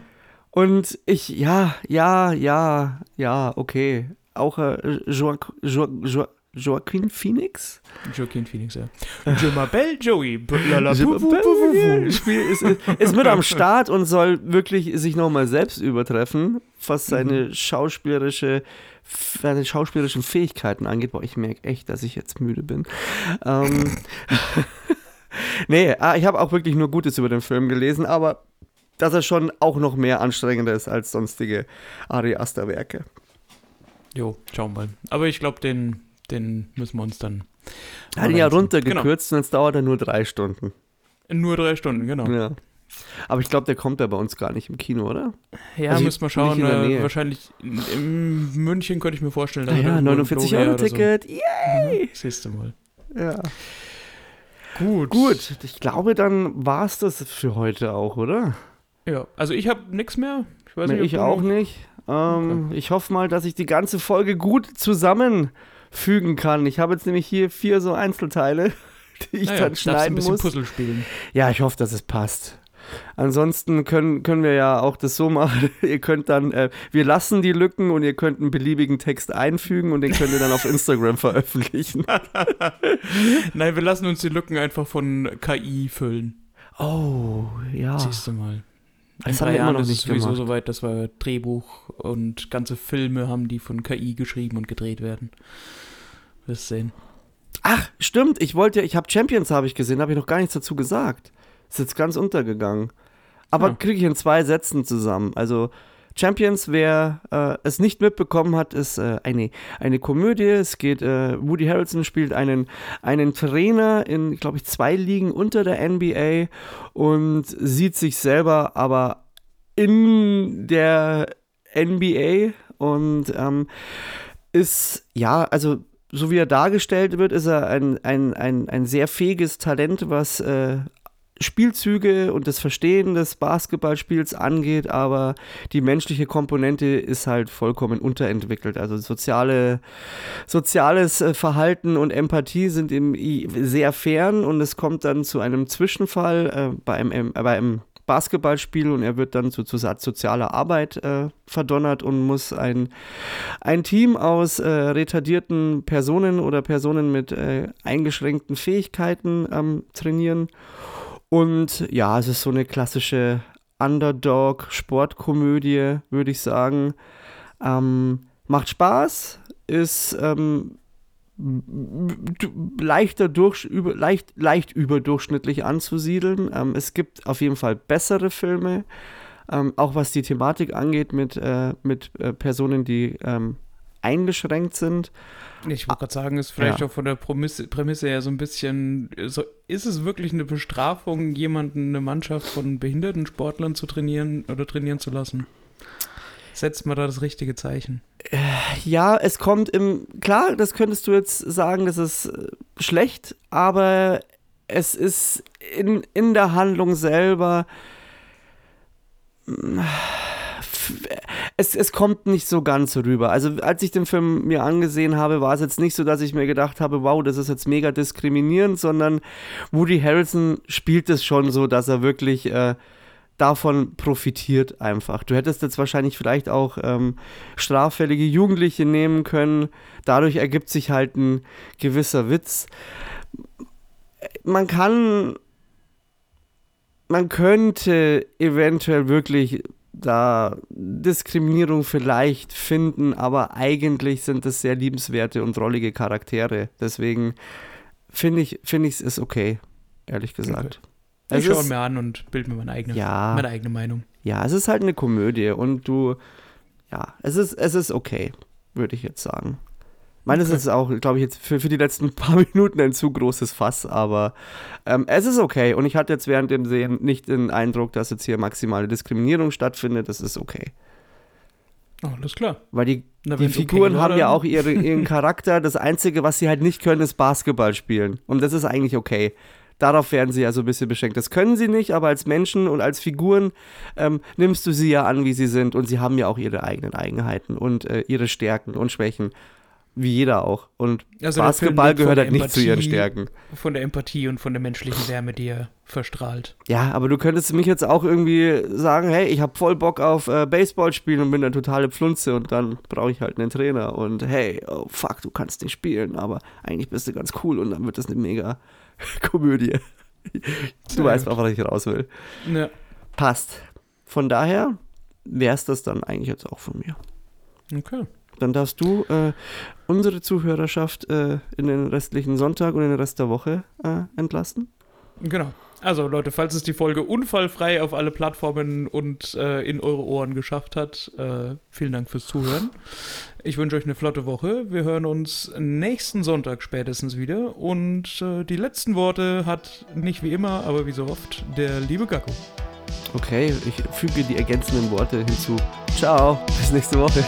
B: Und ich, ja, ja, ja, ja, okay. Auch äh, Joaqu jo jo Joaquin Phoenix?
C: Joaquin Phoenix, ja. Jimma Bell, Joey.
B: Spiel ist, ist mit am Start und soll wirklich sich nochmal selbst übertreffen, was
C: Mhm.
B: seine schauspielerische seine schauspielerischen Fähigkeiten angeht. Boah, ich merke echt, dass ich jetzt müde bin. Ähm, [LAUGHS] nee, ah, ich habe auch wirklich nur Gutes über den Film gelesen, aber dass er schon auch noch mehr anstrengender ist als sonstige Ari Aster Werke.
C: Jo, schauen wir mal. Aber ich glaube, den, den müssen wir uns dann.
B: Er hat ihn ja runtergekürzt und jetzt dauert er nur drei Stunden.
C: Genau. Nur drei Stunden, genau. Ja,
B: Ja. Aber ich glaube, der kommt ja bei uns gar nicht im Kino, oder? Also
C: müssen wir schauen. Äh, wahrscheinlich in, München könnte ich mir vorstellen. dass er
B: ja,
C: irgendwo im
B: 49
C: Gloria
B: Euro
C: oder so.
B: Ticket. Yay!
C: Siehst du mal.
B: Ja.
C: Gut.
B: Gut, ich glaube, dann war es das für heute auch, oder?
C: Ja, also ich habe nichts mehr. Ich weiß nicht,
B: ich auch nicht. Ähm, Ich hoffe mal, dass ich die ganze Folge gut zusammenfügen kann. Ich habe jetzt nämlich hier vier so Einzelteile, [LAUGHS] die ich
C: Naja,
B: dann
C: darfst ein
B: schneiden
C: bisschen
B: muss.
C: Puzzle spielen.
B: Ja, ich hoffe, dass es passt. Ansonsten können, können wir ja auch das so machen. [LAUGHS] ihr könnt dann, äh, wir lassen die Lücken und ihr könnt einen beliebigen Text einfügen und den könnt ihr dann auf Instagram [LAUGHS] veröffentlichen.
C: Nein, wir lassen uns die Lücken einfach von KI füllen.
B: Oh, ja.
C: Siehst du mal. In
B: Das haben wir immer noch nicht
C: sowieso
B: gemacht.
C: soweit, dass wir Drehbuch und ganze Filme haben, die von KI geschrieben und gedreht werden. Wirst sehen.
B: Ach, stimmt. Ich wollte, ich habe Champions habe ich gesehen, habe ich noch gar nichts dazu gesagt. Ist jetzt ganz untergegangen. Aber
C: Ja.
B: kriege ich in zwei Sätzen zusammen. Also Champions, wer äh, es nicht mitbekommen hat, ist äh, eine, eine Komödie. Es geht, äh, Woody Harrelson spielt einen, einen Trainer in, glaube ich, zwei Ligen unter der NBA und sieht sich selber aber in der NBA und ähm, ist, ja, also so wie er dargestellt wird, ist er ein, ein, ein, ein sehr fähiges Talent, was äh, Spielzüge und das Verstehen des Basketballspiels angeht, aber die menschliche Komponente ist halt vollkommen unterentwickelt. Also soziale, soziales äh, Verhalten und Empathie sind ihm sehr fern und es kommt dann zu einem Zwischenfall äh, bei einem, äh, bei Basketballspiel und er wird dann zu, zu sozialer Arbeit äh, verdonnert und muss ein, ein Team aus äh, retardierten Personen oder Personen mit äh, eingeschränkten Fähigkeiten ähm, trainieren. Und ja, es ist so eine klassische Underdog-Sportkomödie, würde ich sagen. Ähm, macht Spaß, ist ähm, leichter durch, über, leicht, leicht überdurchschnittlich anzusiedeln. Ähm, es gibt auf jeden Fall bessere Filme, ähm, auch was die Thematik angeht mit, äh, mit äh, Personen, die ähm, eingeschränkt sind.
C: Ich wollte gerade sagen, ist vielleicht
B: Ja.
C: auch von der Prämisse, Prämisse her so ein bisschen, so, ist es wirklich eine Bestrafung, jemanden, eine Mannschaft von behinderten Sportlern zu trainieren oder trainieren zu lassen? Setzt man da das richtige Zeichen?
B: Ja, es kommt im. Klar, das könntest du jetzt sagen, das ist äh, schlecht, aber es ist in, in der Handlung selber. Es, es kommt nicht so ganz rüber. Also, als ich den Film mir angesehen habe, war es jetzt nicht so, dass ich mir gedacht habe, wow, das ist jetzt mega diskriminierend, sondern Woody Harrelson spielt es schon so, dass er wirklich äh, davon profitiert einfach. Du hättest jetzt wahrscheinlich vielleicht auch ähm, straffällige Jugendliche nehmen können. Dadurch ergibt sich halt ein gewisser Witz. Man kann, man könnte eventuell wirklich da Diskriminierung vielleicht finden, aber eigentlich sind das sehr liebenswerte und drollige Charaktere. Deswegen finde ich, finde ich es ist okay, ehrlich gesagt.
C: Ich
B: Es
C: schaue mir an und bilde mir meine eigene,
B: Ja.
C: meine eigene Meinung.
B: ja, es ist halt eine Komödie und du, ja, es ist, es ist okay, würde ich jetzt sagen. Ich meine, es
C: Okay.
B: ist auch, glaube ich, jetzt für, für die letzten [LAUGHS] paar Minuten ein zu großes Fass, aber ähm, es ist okay. Und ich hatte jetzt während dem Sehen nicht den Eindruck, dass jetzt hier maximale Diskriminierung stattfindet. Das ist okay.
C: Oh, alles klar.
B: Weil die,
C: Na,
B: die
C: okay
B: Figuren
C: war,
B: haben ja auch ihre, ihren [LAUGHS] Charakter. Das Einzige, was sie halt nicht können, ist Basketball spielen. Und das ist eigentlich okay. Darauf werden sie ja so ein bisschen beschränkt. Das können sie nicht, aber als Menschen und als Figuren ähm, nimmst du sie ja an, wie sie sind. Und sie haben ja auch ihre eigenen Eigenheiten und äh, ihre Stärken und Schwächen. Wie jeder auch. Und
C: Also
B: Basketball gehört halt nicht zu ihren
C: Empathie-
B: Stärken.
C: Von der Empathie und von der menschlichen Wärme, die er verstrahlt.
B: Ja, aber du könntest mich jetzt auch irgendwie sagen, hey, ich habe voll Bock auf äh, Baseball spielen und bin eine totale Pflunze und dann brauche ich halt einen Trainer und hey, oh fuck, du kannst nicht spielen, aber eigentlich bist du ganz cool und dann wird das eine mega [LAUGHS] Komödie. Du
C: Sehr
B: weißt,
C: gut.
B: worauf ich raus will.
C: Ja,
B: Passt. Von daher wäre es das dann eigentlich jetzt auch von mir.
C: okay.
B: Dann darfst du äh, unsere Zuhörerschaft äh, in den restlichen Sonntag und in den Rest der Woche äh, entlassen.
C: Genau. Also Leute, falls es die Folge unfallfrei auf alle Plattformen und äh, in eure Ohren geschafft hat, äh, vielen Dank fürs Zuhören. Ich wünsche euch eine flotte Woche. Wir hören uns nächsten Sonntag spätestens wieder. Und äh, die letzten Worte hat nicht wie immer, aber wie so oft der liebe Gakko.
B: Okay, ich füge die ergänzenden Worte hinzu. Ciao, bis nächste Woche.